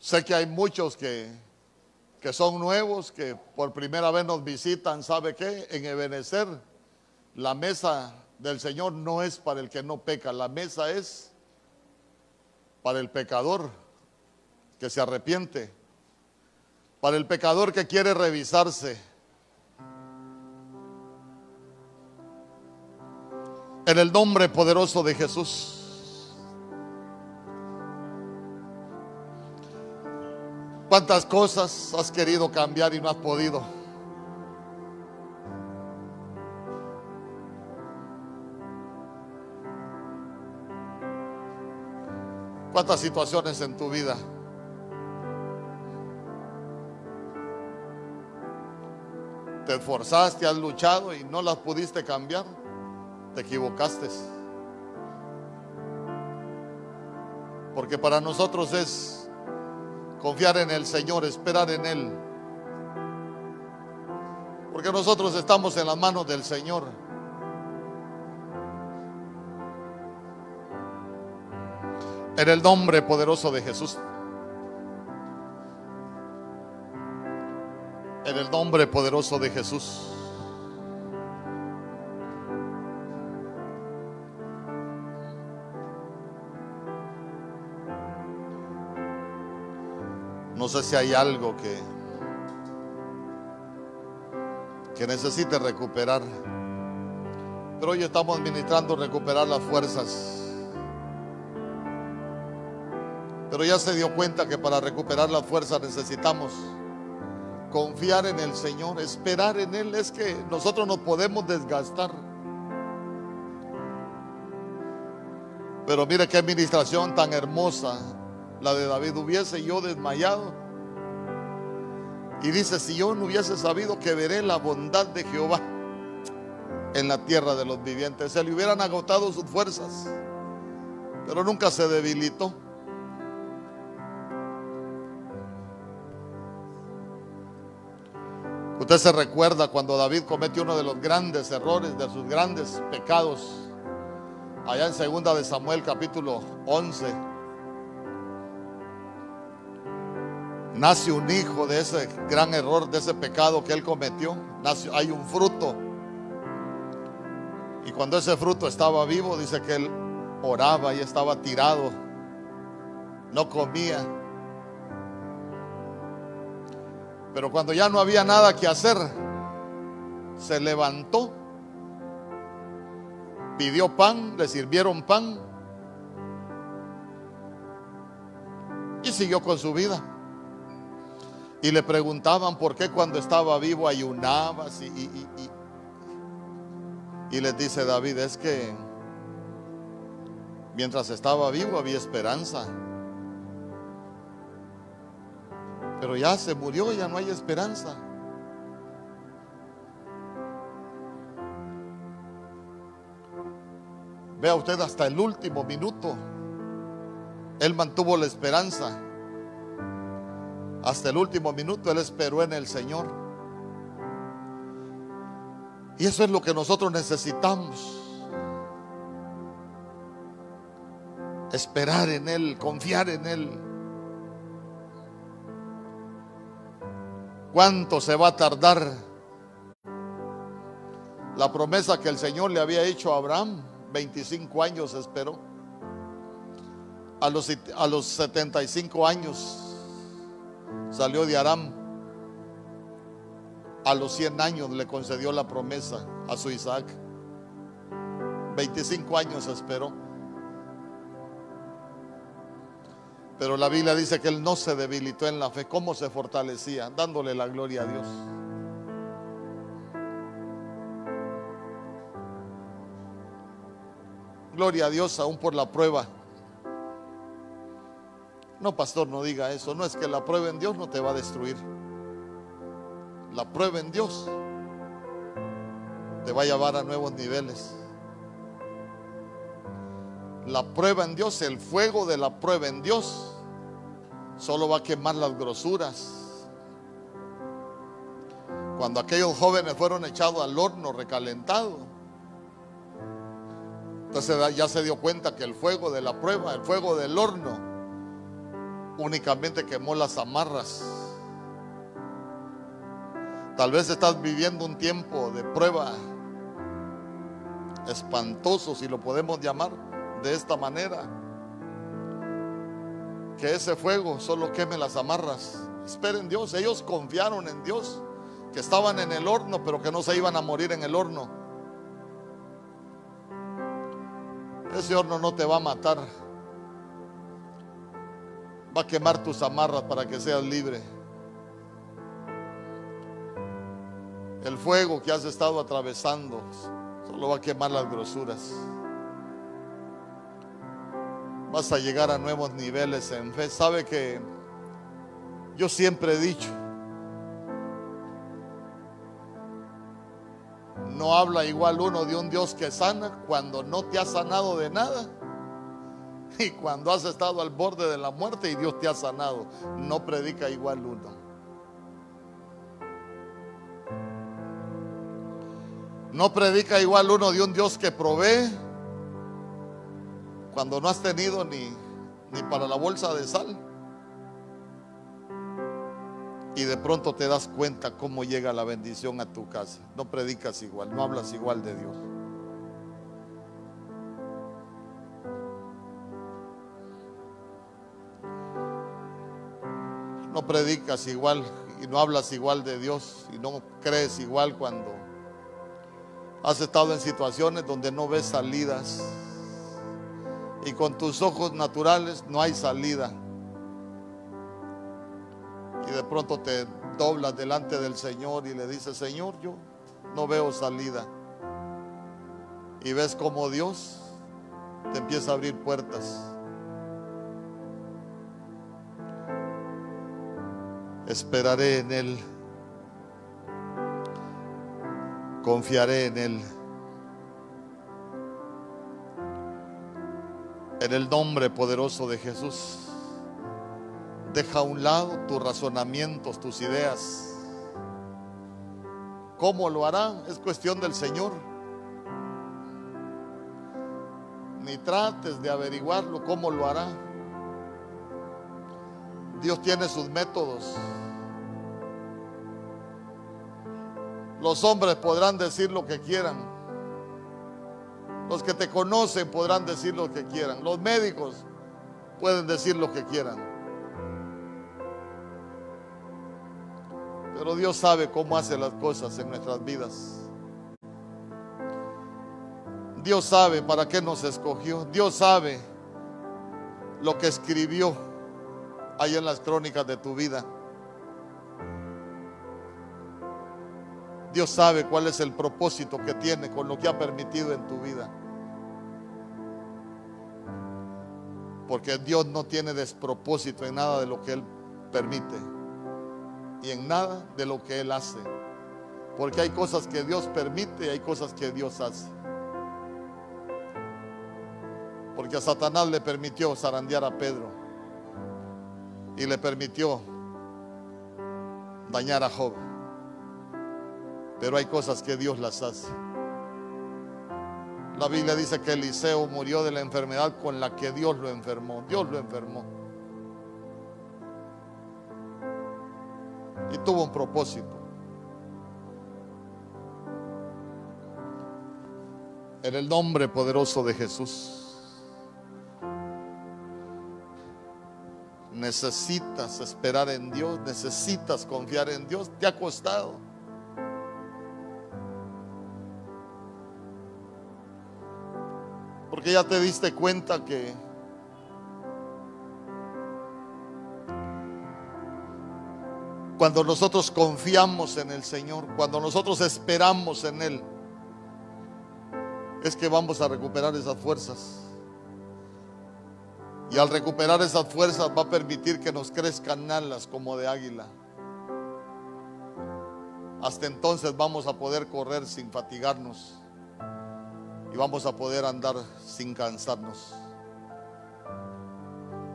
Sé que hay muchos que, que son nuevos, que por primera vez nos visitan. ¿Sabe qué? En Ebenecer, la mesa del Señor no es para el que no peca, la mesa es para el pecador que se arrepiente, para el pecador que quiere revisarse En el nombre poderoso de Jesús. ¿Cuántas cosas has querido cambiar y no has podido? ¿Cuántas situaciones en tu vida? Te esforzaste, has luchado y no las pudiste cambiar te equivocaste. Porque para nosotros es confiar en el Señor, esperar en Él. Porque nosotros estamos en las manos del Señor. En el nombre poderoso de Jesús. En el nombre poderoso de Jesús. No sé si hay algo que, que necesite recuperar. Pero hoy estamos administrando recuperar las fuerzas. Pero ya se dio cuenta que para recuperar las fuerzas necesitamos confiar en el Señor, esperar en Él. Es que nosotros nos podemos desgastar. Pero mire qué administración tan hermosa la de David, hubiese yo desmayado. Y dice, si yo no hubiese sabido que veré la bondad de Jehová en la tierra de los vivientes, se le hubieran agotado sus fuerzas, pero nunca se debilitó. Usted se recuerda cuando David cometió uno de los grandes errores, de sus grandes pecados, allá en segunda de Samuel capítulo 11, nace un hijo de ese gran error, de ese pecado que él cometió. Nace, hay un fruto. Y cuando ese fruto estaba vivo, dice que él oraba y estaba tirado, no comía. Pero cuando ya no había nada que hacer, se levantó, pidió pan, le sirvieron pan y siguió con su vida. Y le preguntaban por qué cuando estaba vivo ayunabas y, y, les dice David, es que mientras estaba vivo había esperanza. Pero ya se murió, ya no hay esperanza. Vea usted hasta el último minuto. Él mantuvo la esperanza. Hasta el último minuto Él esperó en el Señor. Y eso es lo que nosotros necesitamos. Esperar en Él, confiar en Él. ¿Cuánto se va a tardar la promesa que el Señor le había hecho a Abraham? 25 años esperó. A los, a los 75 años salió de Aram. A los 100 años le concedió la promesa a su Isaac. 25 años esperó. Pero la Biblia dice que él no se debilitó en la fe. ¿Cómo se fortalecía? Dándole la gloria a Dios. Gloria a Dios aún por la prueba. No, pastor, no diga eso. No es que la prueba en Dios no te va a destruir. La prueba en Dios te va a llevar a nuevos niveles. La prueba en Dios, el fuego de la prueba en Dios, solo va a quemar las grosuras. Cuando aquellos jóvenes fueron echados al horno recalentado, entonces ya se dio cuenta que el fuego de la prueba, el fuego del horno, únicamente quemó las amarras. Tal vez estás viviendo un tiempo de prueba espantoso, si lo podemos llamar de esta manera. Que ese fuego solo queme las amarras. Esperen Dios, ellos confiaron en Dios, que estaban en el horno, pero que no se iban a morir en el horno. Ese horno no te va a matar. Va a quemar tus amarras para que seas libre. El fuego que has estado atravesando solo va a quemar las grosuras. Vas a llegar a nuevos niveles en fe. Sabe que yo siempre he dicho, No habla igual uno de un Dios que sana cuando no te ha sanado de nada y cuando has estado al borde de la muerte y Dios te ha sanado. No predica igual uno. No predica igual uno de un Dios que provee cuando no has tenido ni, ni para la bolsa de sal. Y de pronto te das cuenta cómo llega la bendición a tu casa. No predicas igual, no hablas igual de Dios. Predicas igual y no hablas igual de Dios y no crees igual cuando has estado en situaciones donde no ves salidas y con tus ojos naturales no hay salida y de pronto te doblas delante del Señor y le dices, Señor, yo no veo salida. Y ves como Dios te empieza a abrir puertas. Esperaré en Él. Confiaré en Él. En el nombre poderoso de Jesús. Deja a un lado tus razonamientos, tus ideas. ¿Cómo lo hará? Es cuestión del Señor. ni trates de averiguarlo cómo lo hará. Dios tiene sus métodos. Los hombres podrán decir lo que quieran. Los que te conocen podrán decir lo que quieran. Los médicos pueden decir lo que quieran. Pero Dios sabe cómo hace las cosas en nuestras vidas. Dios sabe para qué nos escogió. Dios sabe lo que escribió ahí en las crónicas de tu vida. Dios sabe cuál es el propósito que tiene con lo que ha permitido en tu vida. Porque Dios no tiene despropósito en nada de lo que Él permite y en nada de lo que Él hace. Porque hay cosas que Dios permite y hay cosas que Dios hace. Porque a Satanás le permitió zarandear a Pedro y le permitió dañar a Job. Pero hay cosas que Dios las hace. La Biblia dice que Eliseo murió de la enfermedad con la que Dios lo enfermó. Dios lo enfermó. Y tuvo un propósito. En el nombre poderoso de Jesús. Necesitas esperar en Dios, necesitas confiar en Dios. Te ha costado. Porque ya te diste cuenta que cuando nosotros confiamos en el Señor, cuando nosotros esperamos en Él, es que vamos a recuperar esas fuerzas. Y al recuperar esas fuerzas va a permitir que nos crezcan alas como de águila. Hasta entonces vamos a poder correr sin fatigarnos y vamos a poder andar sin cansarnos.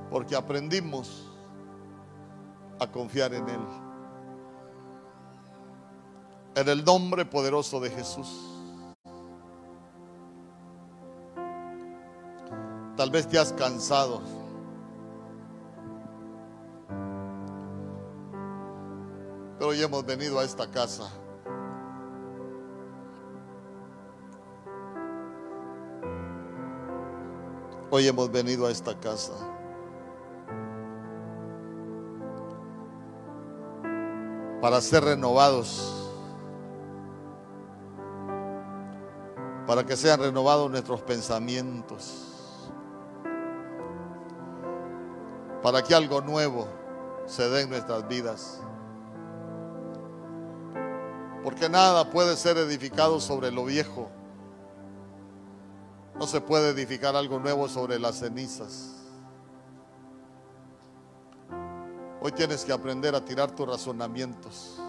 Porque aprendimos a confiar en Él. En el nombre poderoso de Jesús. Tal vez te has cansado. Pero hoy hemos venido a esta casa Hoy hemos venido a esta casa. Para ser renovados. Para que sean renovados nuestros pensamientos. Para que algo nuevo se dé en nuestras vidas. Porque nada puede ser edificado sobre lo viejo. No se puede edificar algo nuevo sobre las cenizas. Hoy tienes que aprender a tirar tus razonamientos.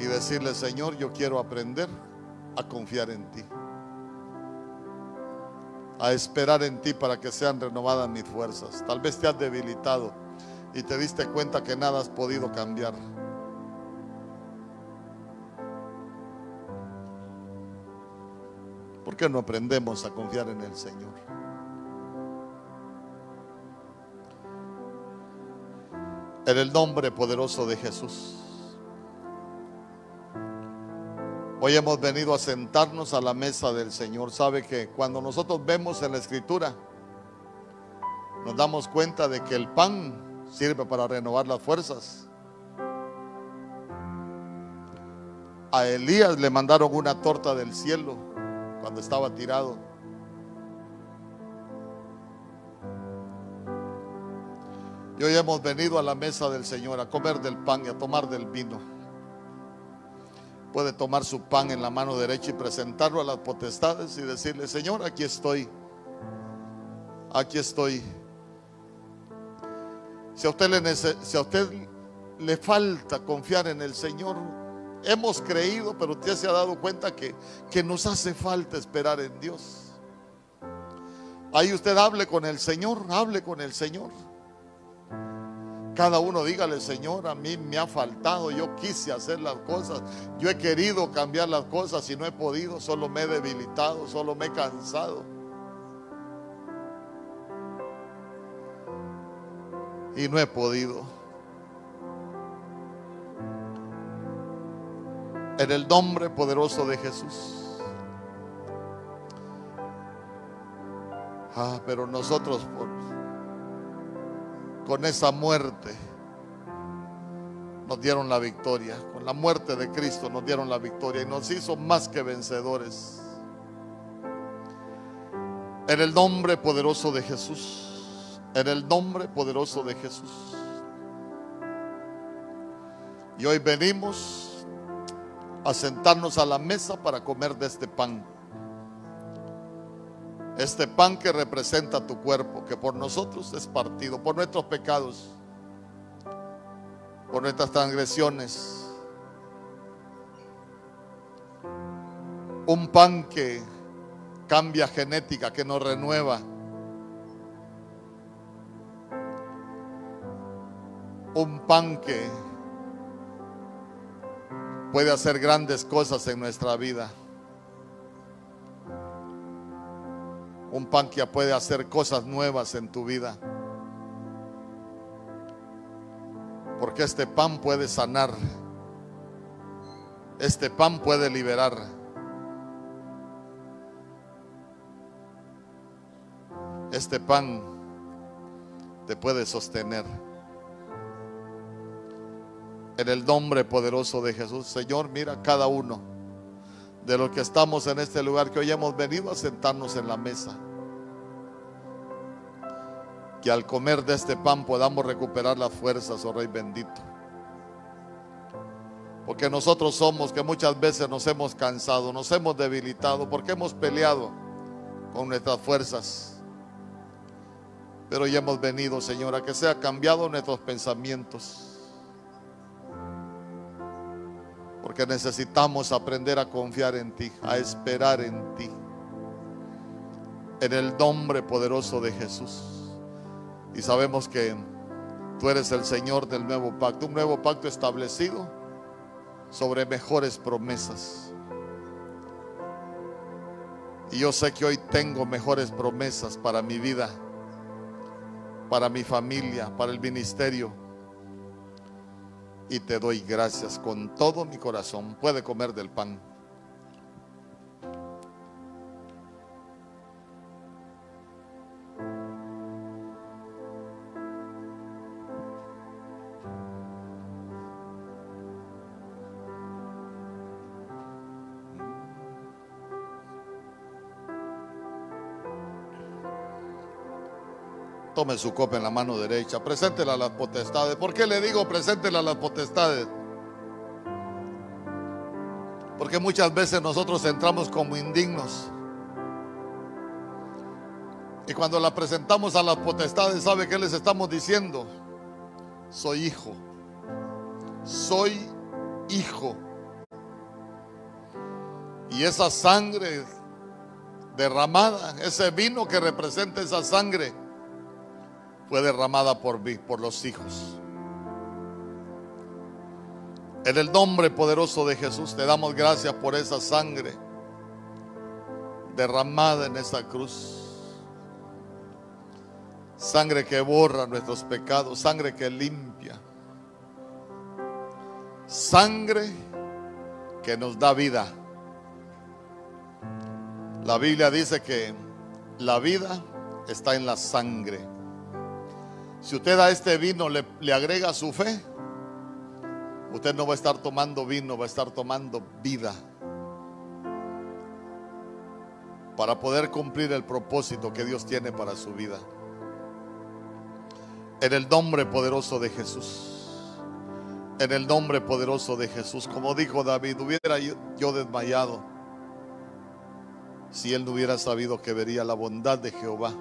Y decirle, Señor, yo quiero aprender a confiar en ti. A esperar en ti para que sean renovadas mis fuerzas. Tal vez te has debilitado y te diste cuenta que nada has podido cambiar. ¿Por qué no aprendemos a confiar en el Señor? En el nombre poderoso de Jesús. Hoy hemos venido a sentarnos a la mesa del Señor. Sabe que cuando nosotros vemos en la escritura, nos damos cuenta de que el pan sirve para renovar las fuerzas. A Elías le mandaron una torta del cielo cuando estaba tirado. Y hoy hemos venido a la mesa del Señor a comer del pan y a tomar del vino. Puede tomar su pan en la mano derecha y presentarlo a las potestades y decirle, Señor, aquí estoy. Aquí estoy. Si a usted le, si a usted le falta confiar en el Señor, Hemos creído, pero usted se ha dado cuenta que, que nos hace falta esperar en Dios. Ahí usted hable con el Señor, hable con el Señor. Cada uno dígale, Señor, a mí me ha faltado, yo quise hacer las cosas, yo he querido cambiar las cosas y no he podido, solo me he debilitado, solo me he cansado. Y no he podido. En el nombre poderoso de Jesús. Ah, pero nosotros por, con esa muerte nos dieron la victoria. Con la muerte de Cristo nos dieron la victoria y nos hizo más que vencedores. En el nombre poderoso de Jesús. En el nombre poderoso de Jesús. Y hoy venimos a sentarnos a la mesa para comer de este pan. Este pan que representa tu cuerpo, que por nosotros es partido, por nuestros pecados, por nuestras transgresiones. Un pan que cambia genética, que nos renueva. Un pan que puede hacer grandes cosas en nuestra vida. Un pan que puede hacer cosas nuevas en tu vida. Porque este pan puede sanar. Este pan puede liberar. Este pan te puede sostener. En el nombre poderoso de Jesús, Señor, mira cada uno de los que estamos en este lugar, que hoy hemos venido a sentarnos en la mesa. Que al comer de este pan podamos recuperar las fuerzas, oh Rey bendito. Porque nosotros somos que muchas veces nos hemos cansado, nos hemos debilitado, porque hemos peleado con nuestras fuerzas. Pero hoy hemos venido, Señor, a que sea cambiado nuestros pensamientos Porque necesitamos aprender a confiar en ti, a esperar en ti. En el nombre poderoso de Jesús. Y sabemos que tú eres el Señor del nuevo pacto, un nuevo pacto establecido sobre mejores promesas. Y yo sé que hoy tengo mejores promesas para mi vida, para mi familia, para el ministerio y te doy gracias con todo mi corazón. Puede comer del pan. Tome su copa en la mano derecha, preséntela a las potestades. ¿Por qué le digo preséntela a las potestades? Porque muchas veces nosotros entramos como indignos. Y cuando la presentamos a las potestades, ¿sabe qué les estamos diciendo? Soy hijo. Soy hijo. Y esa sangre derramada, ese vino que representa esa sangre, fue derramada por mí, por los hijos. En el nombre poderoso de Jesús te damos gracias por esa sangre derramada en esa cruz. Sangre que borra nuestros pecados, sangre que limpia. Sangre que nos da vida. La Biblia dice que la vida está en la sangre. Si usted a este vino le, le, agrega su fe, usted no va a estar tomando vino, va a estar tomando vida. Para poder cumplir el propósito que Dios tiene para su vida. En el nombre poderoso de Jesús. En el nombre poderoso de Jesús. Como dijo David, hubiera yo desmayado si él no hubiera sabido que vería la bondad de Jehová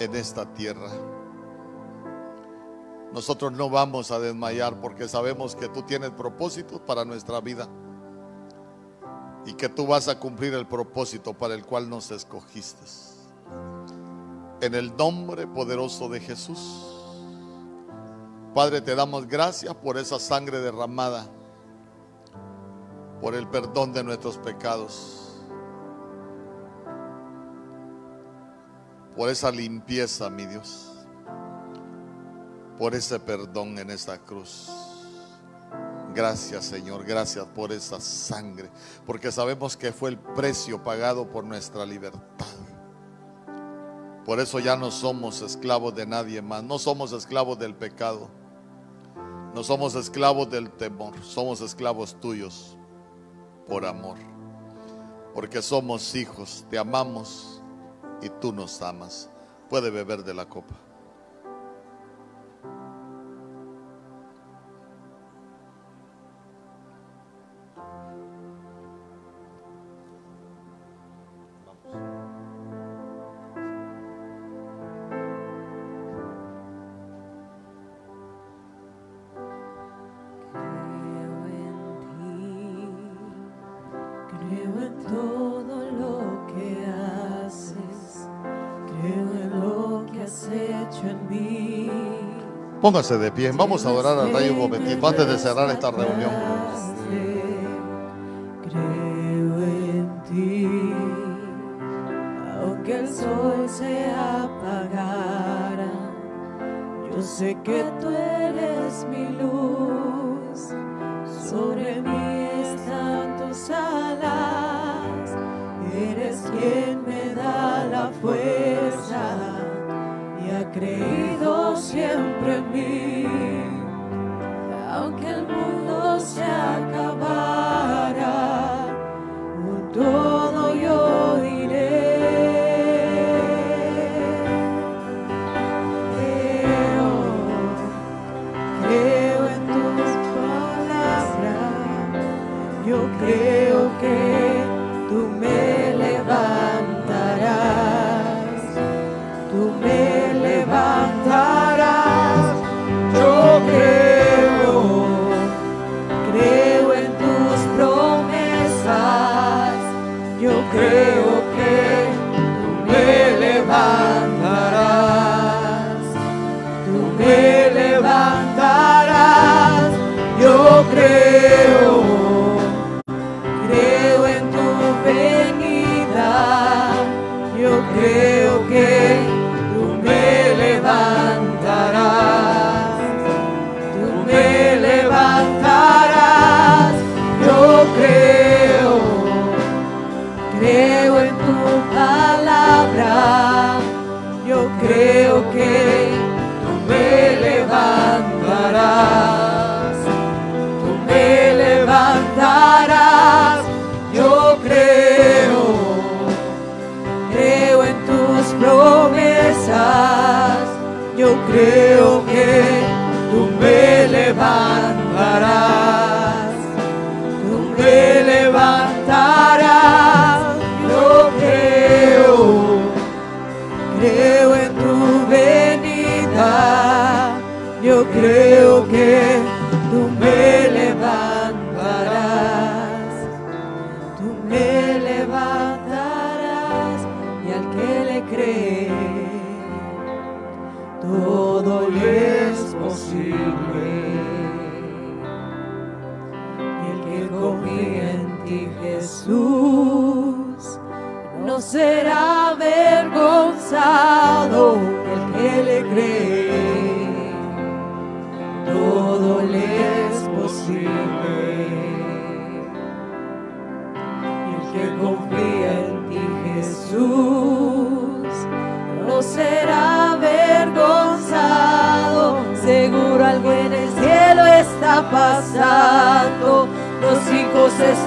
en esta tierra. Nosotros no vamos a desmayar porque sabemos que tú tienes propósitos para nuestra vida y que tú vas a cumplir el propósito para el cual nos escogiste. En el nombre poderoso de Jesús.
Padre, te damos gracias por esa sangre derramada, por el perdón de nuestros pecados, por esa limpieza, mi Dios, por ese perdón en esta cruz. Gracias Señor, gracias por esa sangre, porque sabemos que fue el precio pagado por nuestra libertad. Por eso ya no somos esclavos de nadie más, no somos esclavos del pecado, no somos esclavos del temor, somos esclavos tuyos por amor, porque somos hijos, te amamos y tú nos amas. Puede beber de la copa. Póngase de pie, vamos a adorar al Rey un momentito antes de cerrar esta reunión.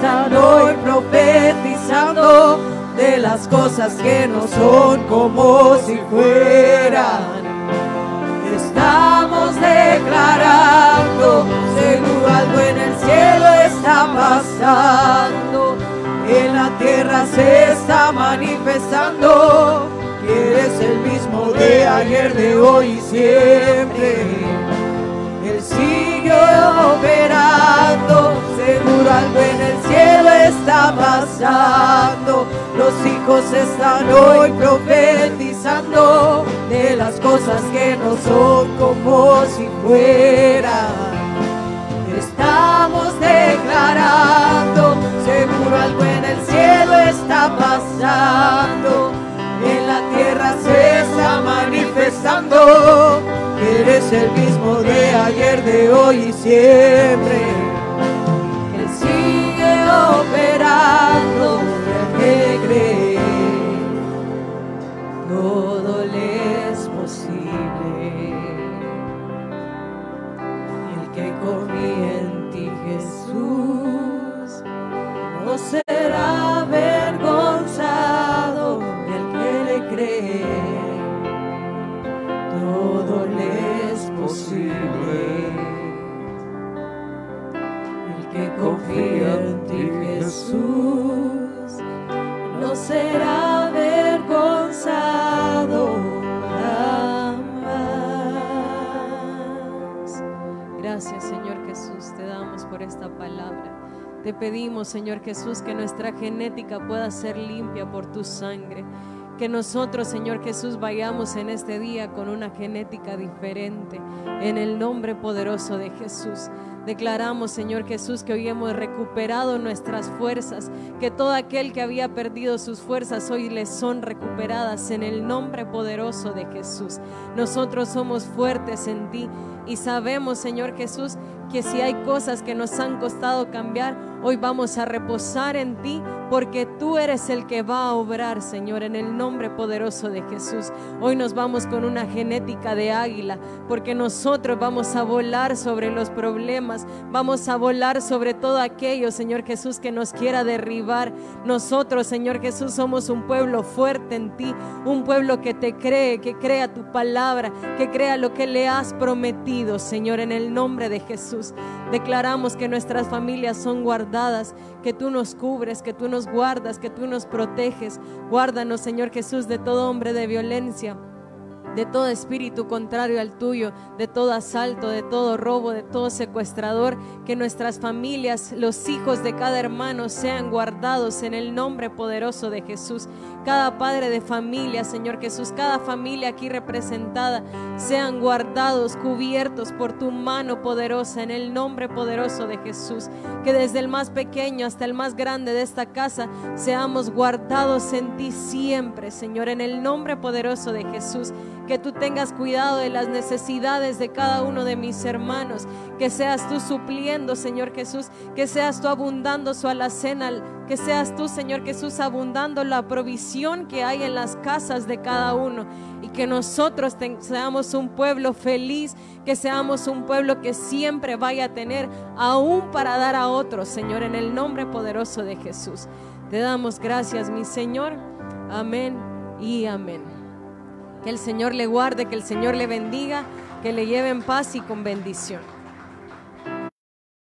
Están hoy profetizando de las cosas que no son como si fueran estamos declarando, seguro algo en el cielo está pasando, en la tierra se está manifestando, que eres el mismo de ayer, de hoy y siempre. Él operando, seguro algo en el cielo está pasando. Los hijos están hoy profetizando de las cosas que no son
como si fuera. Estamos declarando, seguro algo en el cielo está pasando. En la tierra se está manifestando. Eres el mismo de ayer, de hoy y siempre. Él sigue operando, que cree todo le es posible. El que confía en ti, Jesús, no será
Te pedimos, Señor Jesús, que nuestra genética pueda ser limpia por tu sangre. Que nosotros, Señor Jesús, vayamos en este día con una genética diferente. En el nombre poderoso de Jesús. Declaramos, Señor Jesús, que hoy hemos recuperado nuestras fuerzas, que todo aquel que había perdido sus fuerzas hoy les son recuperadas en el nombre poderoso de Jesús. Nosotros somos fuertes en ti y sabemos, Señor Jesús, que si hay cosas que nos han costado cambiar, hoy vamos a reposar en ti porque tú eres el que va a obrar, Señor, en el nombre poderoso de Jesús. Hoy nos vamos con una genética de águila porque nosotros vamos a volar sobre los problemas, vamos a volar sobre todo aquello, Señor Jesús, que nos quiera derribar. Nosotros, Señor Jesús, somos un pueblo fuerte en ti, un pueblo que te cree, que crea tu palabra, que crea lo que le has prometido, Señor, en el nombre de Jesús. Declaramos que nuestras familias son guardadas, que tú nos cubres, que tú nos guardas, que tú nos proteges. Guárdanos, Señor Jesús, de todo hombre de violencia de todo espíritu contrario al tuyo, de todo asalto, de todo robo, de todo secuestrador, que nuestras familias, los hijos de cada hermano sean guardados en el nombre poderoso de Jesús. Cada padre de familia, Señor Jesús, cada familia aquí representada, sean guardados, cubiertos por tu mano poderosa en el nombre poderoso de Jesús. Que desde el más pequeño hasta el más grande de esta casa seamos guardados en ti siempre, Señor, en el nombre poderoso de Jesús que tú tengas cuidado de las necesidades de cada uno de mis hermanos, que seas tú supliendo, Señor Jesús, que seas tú abundando su alacena, que seas tú, Señor Jesús, abundando la provisión que hay en las casas de cada uno y que nosotros seamos un pueblo feliz, que seamos un pueblo que siempre vaya a tener aún para dar a otros, Señor, en el nombre poderoso de Jesús. Te damos gracias, mi Señor. Amén y amén. Que el Señor le guarde, que el Señor le bendiga, que le lleve en paz y con bendición.